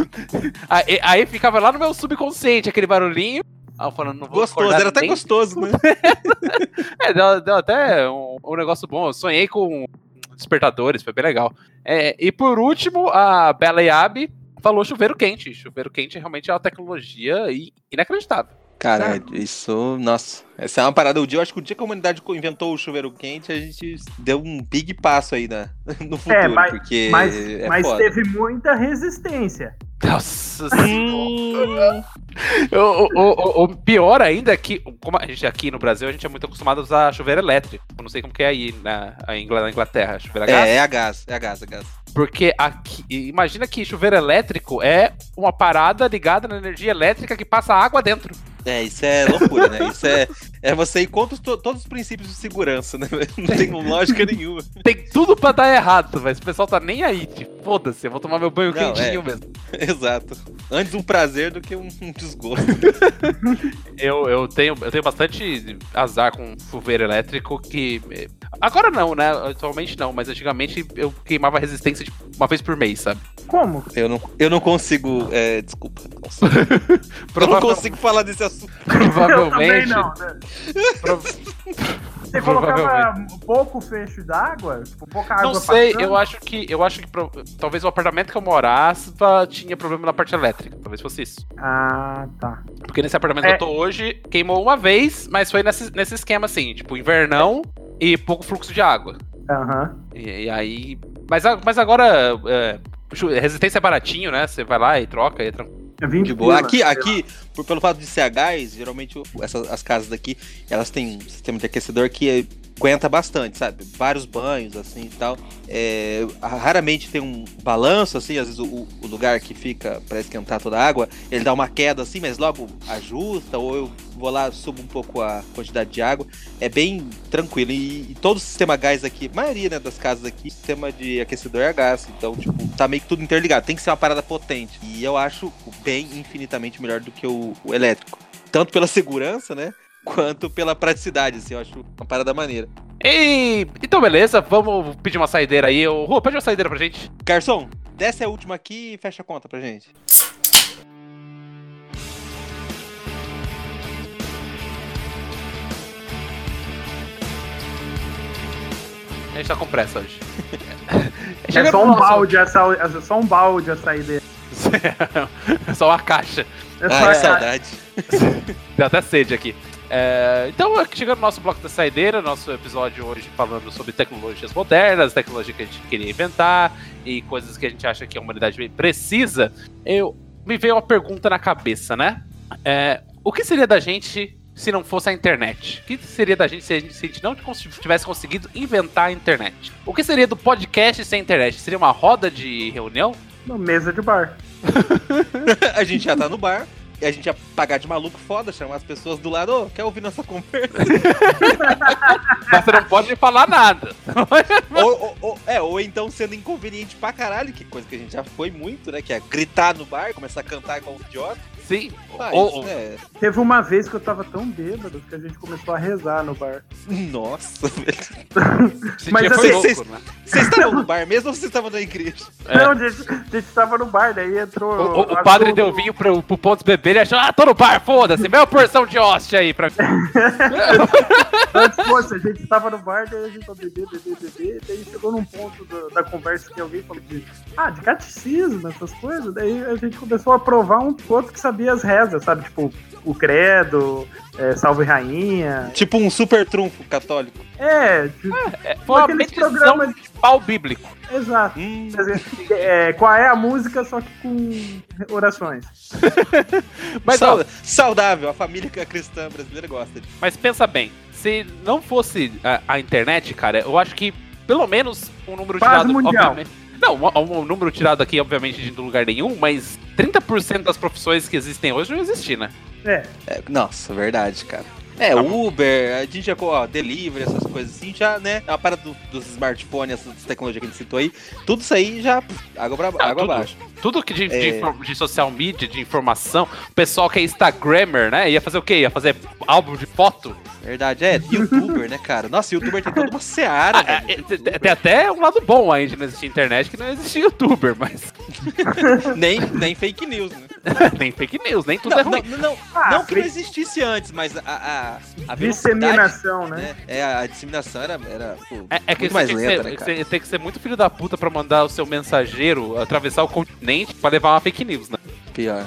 <laughs> aí, aí ficava lá no meu subconsciente aquele barulhinho. Aí eu falando, não vou Gostoso, era até nem- gostoso, né? <laughs> É, deu, deu até um, um negócio bom. Eu sonhei com despertadores, foi bem legal. É, e por último, a Bela Yabe falou chuveiro quente. Chuveiro quente realmente é uma tecnologia inacreditável. Cara, isso, nossa, essa é uma parada. O dia, eu acho que o dia que a humanidade inventou o chuveiro quente, a gente deu um big passo aí na, <laughs> no futuro, mas- porque Mas, é mas teve muita resistência. Nossa o, o, o, o pior ainda é que, como a gente aqui no Brasil, a gente é muito acostumado a usar chuveiro elétrico. Eu não sei como que é aí na, na Inglaterra. Chuveiro a gás? É, é a gás, é a gás, é a gás. Porque aqui, imagina que chuveiro elétrico é uma parada ligada na energia elétrica que passa água dentro. É, isso é loucura, né? Isso é, é você ir contra os to- todos os princípios de segurança, né? <laughs> Não tem lógica <laughs> nenhuma. Tem tudo pra dar errado, mas o pessoal tá nem aí. Tipo, foda-se, eu vou tomar meu banho Não, quentinho é. mesmo. <laughs> Exato. Antes um prazer do que um, um desgosto. Eu, eu, tenho, eu tenho bastante azar com chuveiro elétrico que. Agora não, né? Atualmente não, mas antigamente eu queimava resistência tipo, uma vez por mês, sabe? Como? Eu não, eu não consigo. É, desculpa. Eu não consigo <laughs> falar desse assunto. <laughs> Eu Provavelmente. não, né? Você colocava pouco fecho d'água? Tipo, pouca água Não sei, passando? eu acho que. Eu acho que pro- talvez o apartamento que eu morava tinha problema na parte elétrica. Talvez fosse isso. Ah, tá. Porque nesse apartamento É. que eu tô hoje, queimou uma vez, mas foi nesse, nesse esquema assim, tipo, invernão e pouco fluxo de água. Aham. E, e aí. Mas, mas agora. é, resistência é baratinho, né? Você vai lá e troca e é tranquilo. É 20 De boa. pila, Aqui, aqui por, pelo fato de ser a gás, geralmente essas, as casas daqui, elas têm um sistema de aquecedor que é- aguenta bastante, sabe? Vários banhos, assim e tal. É, raramente tem um balanço, assim, às vezes o, o lugar que fica para esquentar toda a água, ele dá uma queda assim, mas logo ajusta, ou eu vou lá, subo um pouco a quantidade de água. É bem tranquilo. E, e todo o sistema gás aqui, maioria né, das casas aqui, sistema de aquecedor é gás. Então, tipo, tá meio que tudo interligado. Tem que ser uma parada potente. E eu acho bem infinitamente melhor do que o, o elétrico. Tanto pela segurança, né? Quanto pela praticidade, assim, eu acho uma parada maneira. E, então, beleza, vamos pedir uma saideira aí. Ô, Rua, pede uma saideira pra gente. Garçom, desce a última aqui e fecha a conta pra gente. A gente tá com pressa hoje. <laughs> É só um balde essa, é só um balde a saída. é só uma caixa. É só saudade. Deu até sede aqui. É, então, aqui chegando no nosso bloco da saideira, nosso episódio hoje falando sobre tecnologias modernas, tecnologia que a gente queria inventar e coisas que a gente acha que a humanidade precisa. Eu me veio uma pergunta na cabeça, né? É, o que seria da gente se não fosse a internet? O que seria da gente se a gente, se a gente não tivesse conseguido inventar a internet? O que seria do podcast sem internet? Seria uma roda de reunião? No mesa de bar. <laughs> <laughs> a gente já tá no bar. E a gente ia pagar de maluco foda, chamar as pessoas do lado, ô, quer ouvir nossa conversa? <laughs> Mas você não pode falar nada. <laughs> ou, ou- ou- é, ou então sendo inconveniente pra caralho, que coisa que a gente já foi muito, né? Que é gritar no bar, começar a cantar igual um idiota. Sim. Mas, Ou- ou- é, Teve uma vez que eu tava tão bêbado que a gente começou a rezar no bar. Nossa, <laughs> velho. Mas foi vocês- né? Vocês estavam no bar mesmo ou vocês estavam na igreja? É. Não, a gente, a gente tava no bar, daí entrou. O, o- o padre que deu vinho pro, pro Pontos beber, ele achou, ah, tô no bar, foda-se, meia porção de hóstia aí pra mim. <laughs> Antes fosse, a gente tava no bar, daí a gente tava beber, beber, beber, daí chegou num ponto do- da conversa que alguém falou de, ah, de catecismo, essas coisas, daí a gente começou a provar um pro outro que sabia as rezas, sabe? Tipo, o credo, é, salve rainha. Tipo um super trunfo católico. É, tipo, É, foi uma programas- de pau bíblico. exato. Hum, Quer dizer, é, qual é a música, só que com orações. <laughs> Mas, saudável, a família <laughs> cristã brasileira gosta disso. mas pensa bem, se não fosse a, a internet, cara, eu acho que pelo menos um número Paz tirado, mundial. obviamente. Não, um, um número tirado aqui, obviamente, de lugar nenhum, mas 30% das profissões que existem hoje não existem, né? É, É, nossa, verdade, cara. É, Tá Uber, a gente já, ó, delivery, essas coisas assim, já, né? A parada do- dos smartphones, essas tecnologias que a gente citou aí, tudo isso aí já, água, pra, Ah, água tudo. abaixo. Tudo que de, de É. infor- de social media, de informação, o pessoal que é Instagrammer, né? Ia fazer o quê? Ia fazer álbum de foto? Verdade, é, youtuber, né, cara? Nossa, youtuber tem toda uma seara, Ah, é, velho. é, tem- até um lado bom aí de não existir internet, que não existia youtuber, mas <laughs> Nem, nem fake news, né? <laughs> nem fake news, nem tudo Não, é ruim. não, não, Ah, não que não existisse antes, mas a, a, a disseminação, né? né? É, a disseminação era, era pô, É, é que muito mais tem, que lenta, ser, né, cara? você tem que ser muito filho da puta pra mandar o seu mensageiro atravessar o continente pra levar uma fake news, né? Pior.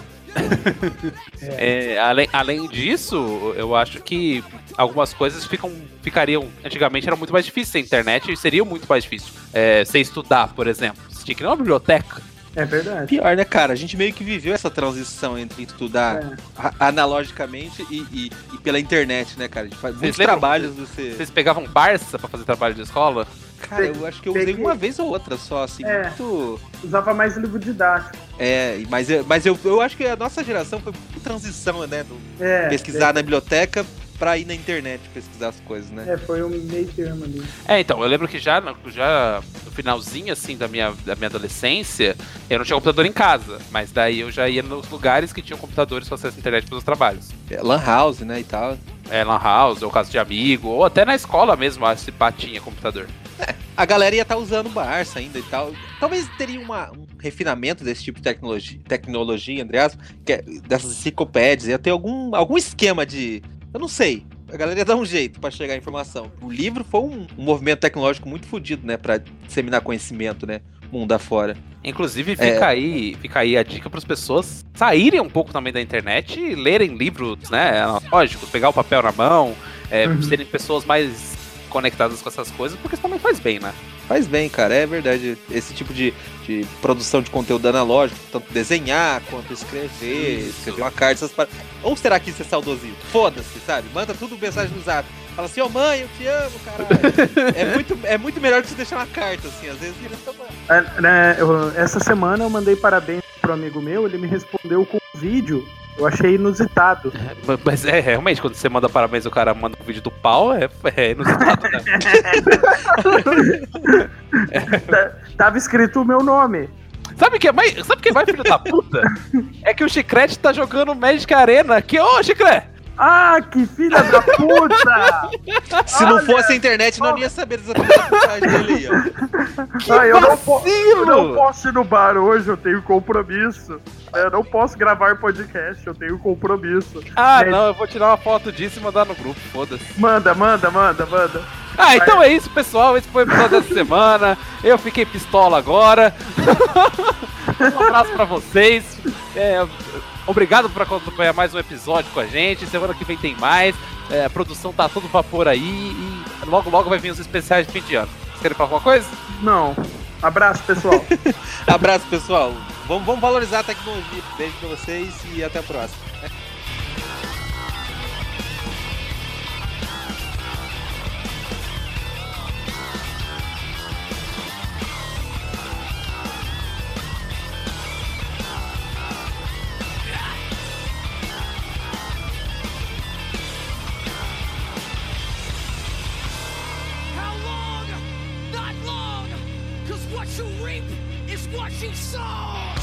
É, além, além disso, eu acho que algumas coisas ficam, ficariam. Antigamente era muito mais difícil a internet e seria muito mais difícil. É, você estudar, por exemplo. Você tinha que ir numa biblioteca. É verdade. Pior, né, cara? A gente meio que viveu essa transição entre estudar É. a- analogicamente e, e- e pela internet, né, cara? A gente faz muitos lembram? trabalhos você. Vocês pegavam Barça pra fazer trabalho de escola? Cara, eu acho que eu usei uma vez ou outra só, assim, É. muito. Usava mais livro didático. É, mas, eu, mas eu, eu acho que a nossa geração foi muito transição, né? Do É, pesquisar na biblioteca pra ir na internet pesquisar as coisas, né? É, foi um meio termo ali. É, então, eu lembro que já, no- já no finalzinho, assim, da minha, da minha adolescência, eu não tinha computador em casa, mas daí eu já ia nos lugares que tinham computadores com acesso à internet para os trabalhos. É, Lan House, né, e tal. É, lan house, ou casa de amigo, ou até na escola mesmo, a se pá tinha computador. A galera ia estar usando o Barça ainda e tal. Talvez teria uma- um refinamento desse tipo de tecnologia, tecnologia entre aspas, que é dessas enciclopédias, ia ter algum, algum esquema de. Eu não sei. A galera ia dar um jeito pra chegar a informação. O livro foi um, um movimento tecnológico muito fodido, né? Pra disseminar conhecimento, né? Mundo afora. Inclusive, É. fica aí, fica aí a dica para as pessoas saírem um pouco também da internet e lerem livros, né, analógicos, pegar o papel na mão, é, Uhum. serem pessoas mais conectadas com essas coisas, porque isso também faz bem, né? Faz bem, cara, é verdade. Esse tipo de, de produção de conteúdo analógico, tanto desenhar quanto escrever, Isso. escrever uma carta, essas paradas. Ou será que isso é saudosismo? Foda-se, sabe? Manda tudo mensagem no zap. Fala assim, ô mãe, eu te amo, caralho. <laughs> é, muito, é muito melhor que você deixar uma carta, assim, às vezes vira essa. É, né, eu- essa semana eu mandei parabéns pro amigo meu, ele me respondeu com um vídeo. Eu achei inusitado. Mas é, realmente, quando você manda parabéns o cara manda um vídeo do pau, é, é inusitado, né? <laughs> Tava escrito o meu nome. Sabe o que é mais, sabe que é mais filho da puta? É que o Chicrete tá jogando Magic Arena aqui. Ô, Chicrete! Ah, que filha da puta! <laughs> Se não Olha, fosse a internet, não ia saber exatamente a mensagem dele aí, ó. <laughs> Ah, eu, não po- eu não posso ir no bar hoje, eu tenho compromisso. Eu não posso gravar podcast, eu tenho compromisso. Ah, Mas- não, eu vou tirar uma foto disso e mandar no grupo, foda-se. Manda, manda, manda, manda. Ah, então é isso, pessoal. Esse foi o episódio dessa semana. Eu fiquei pistola agora. <laughs> um abraço pra vocês. É, obrigado por acompanhar mais um episódio com a gente. Semana que vem tem mais. É, a produção tá todo vapor aí. E logo, logo vai vir os especiais de fim de ano. Vocês querem falar alguma coisa? Não. Abraço, pessoal. <laughs> Abraço, pessoal. Vamos, vamos valorizar a tecnologia. Beijo pra vocês e até a próxima. Watch your!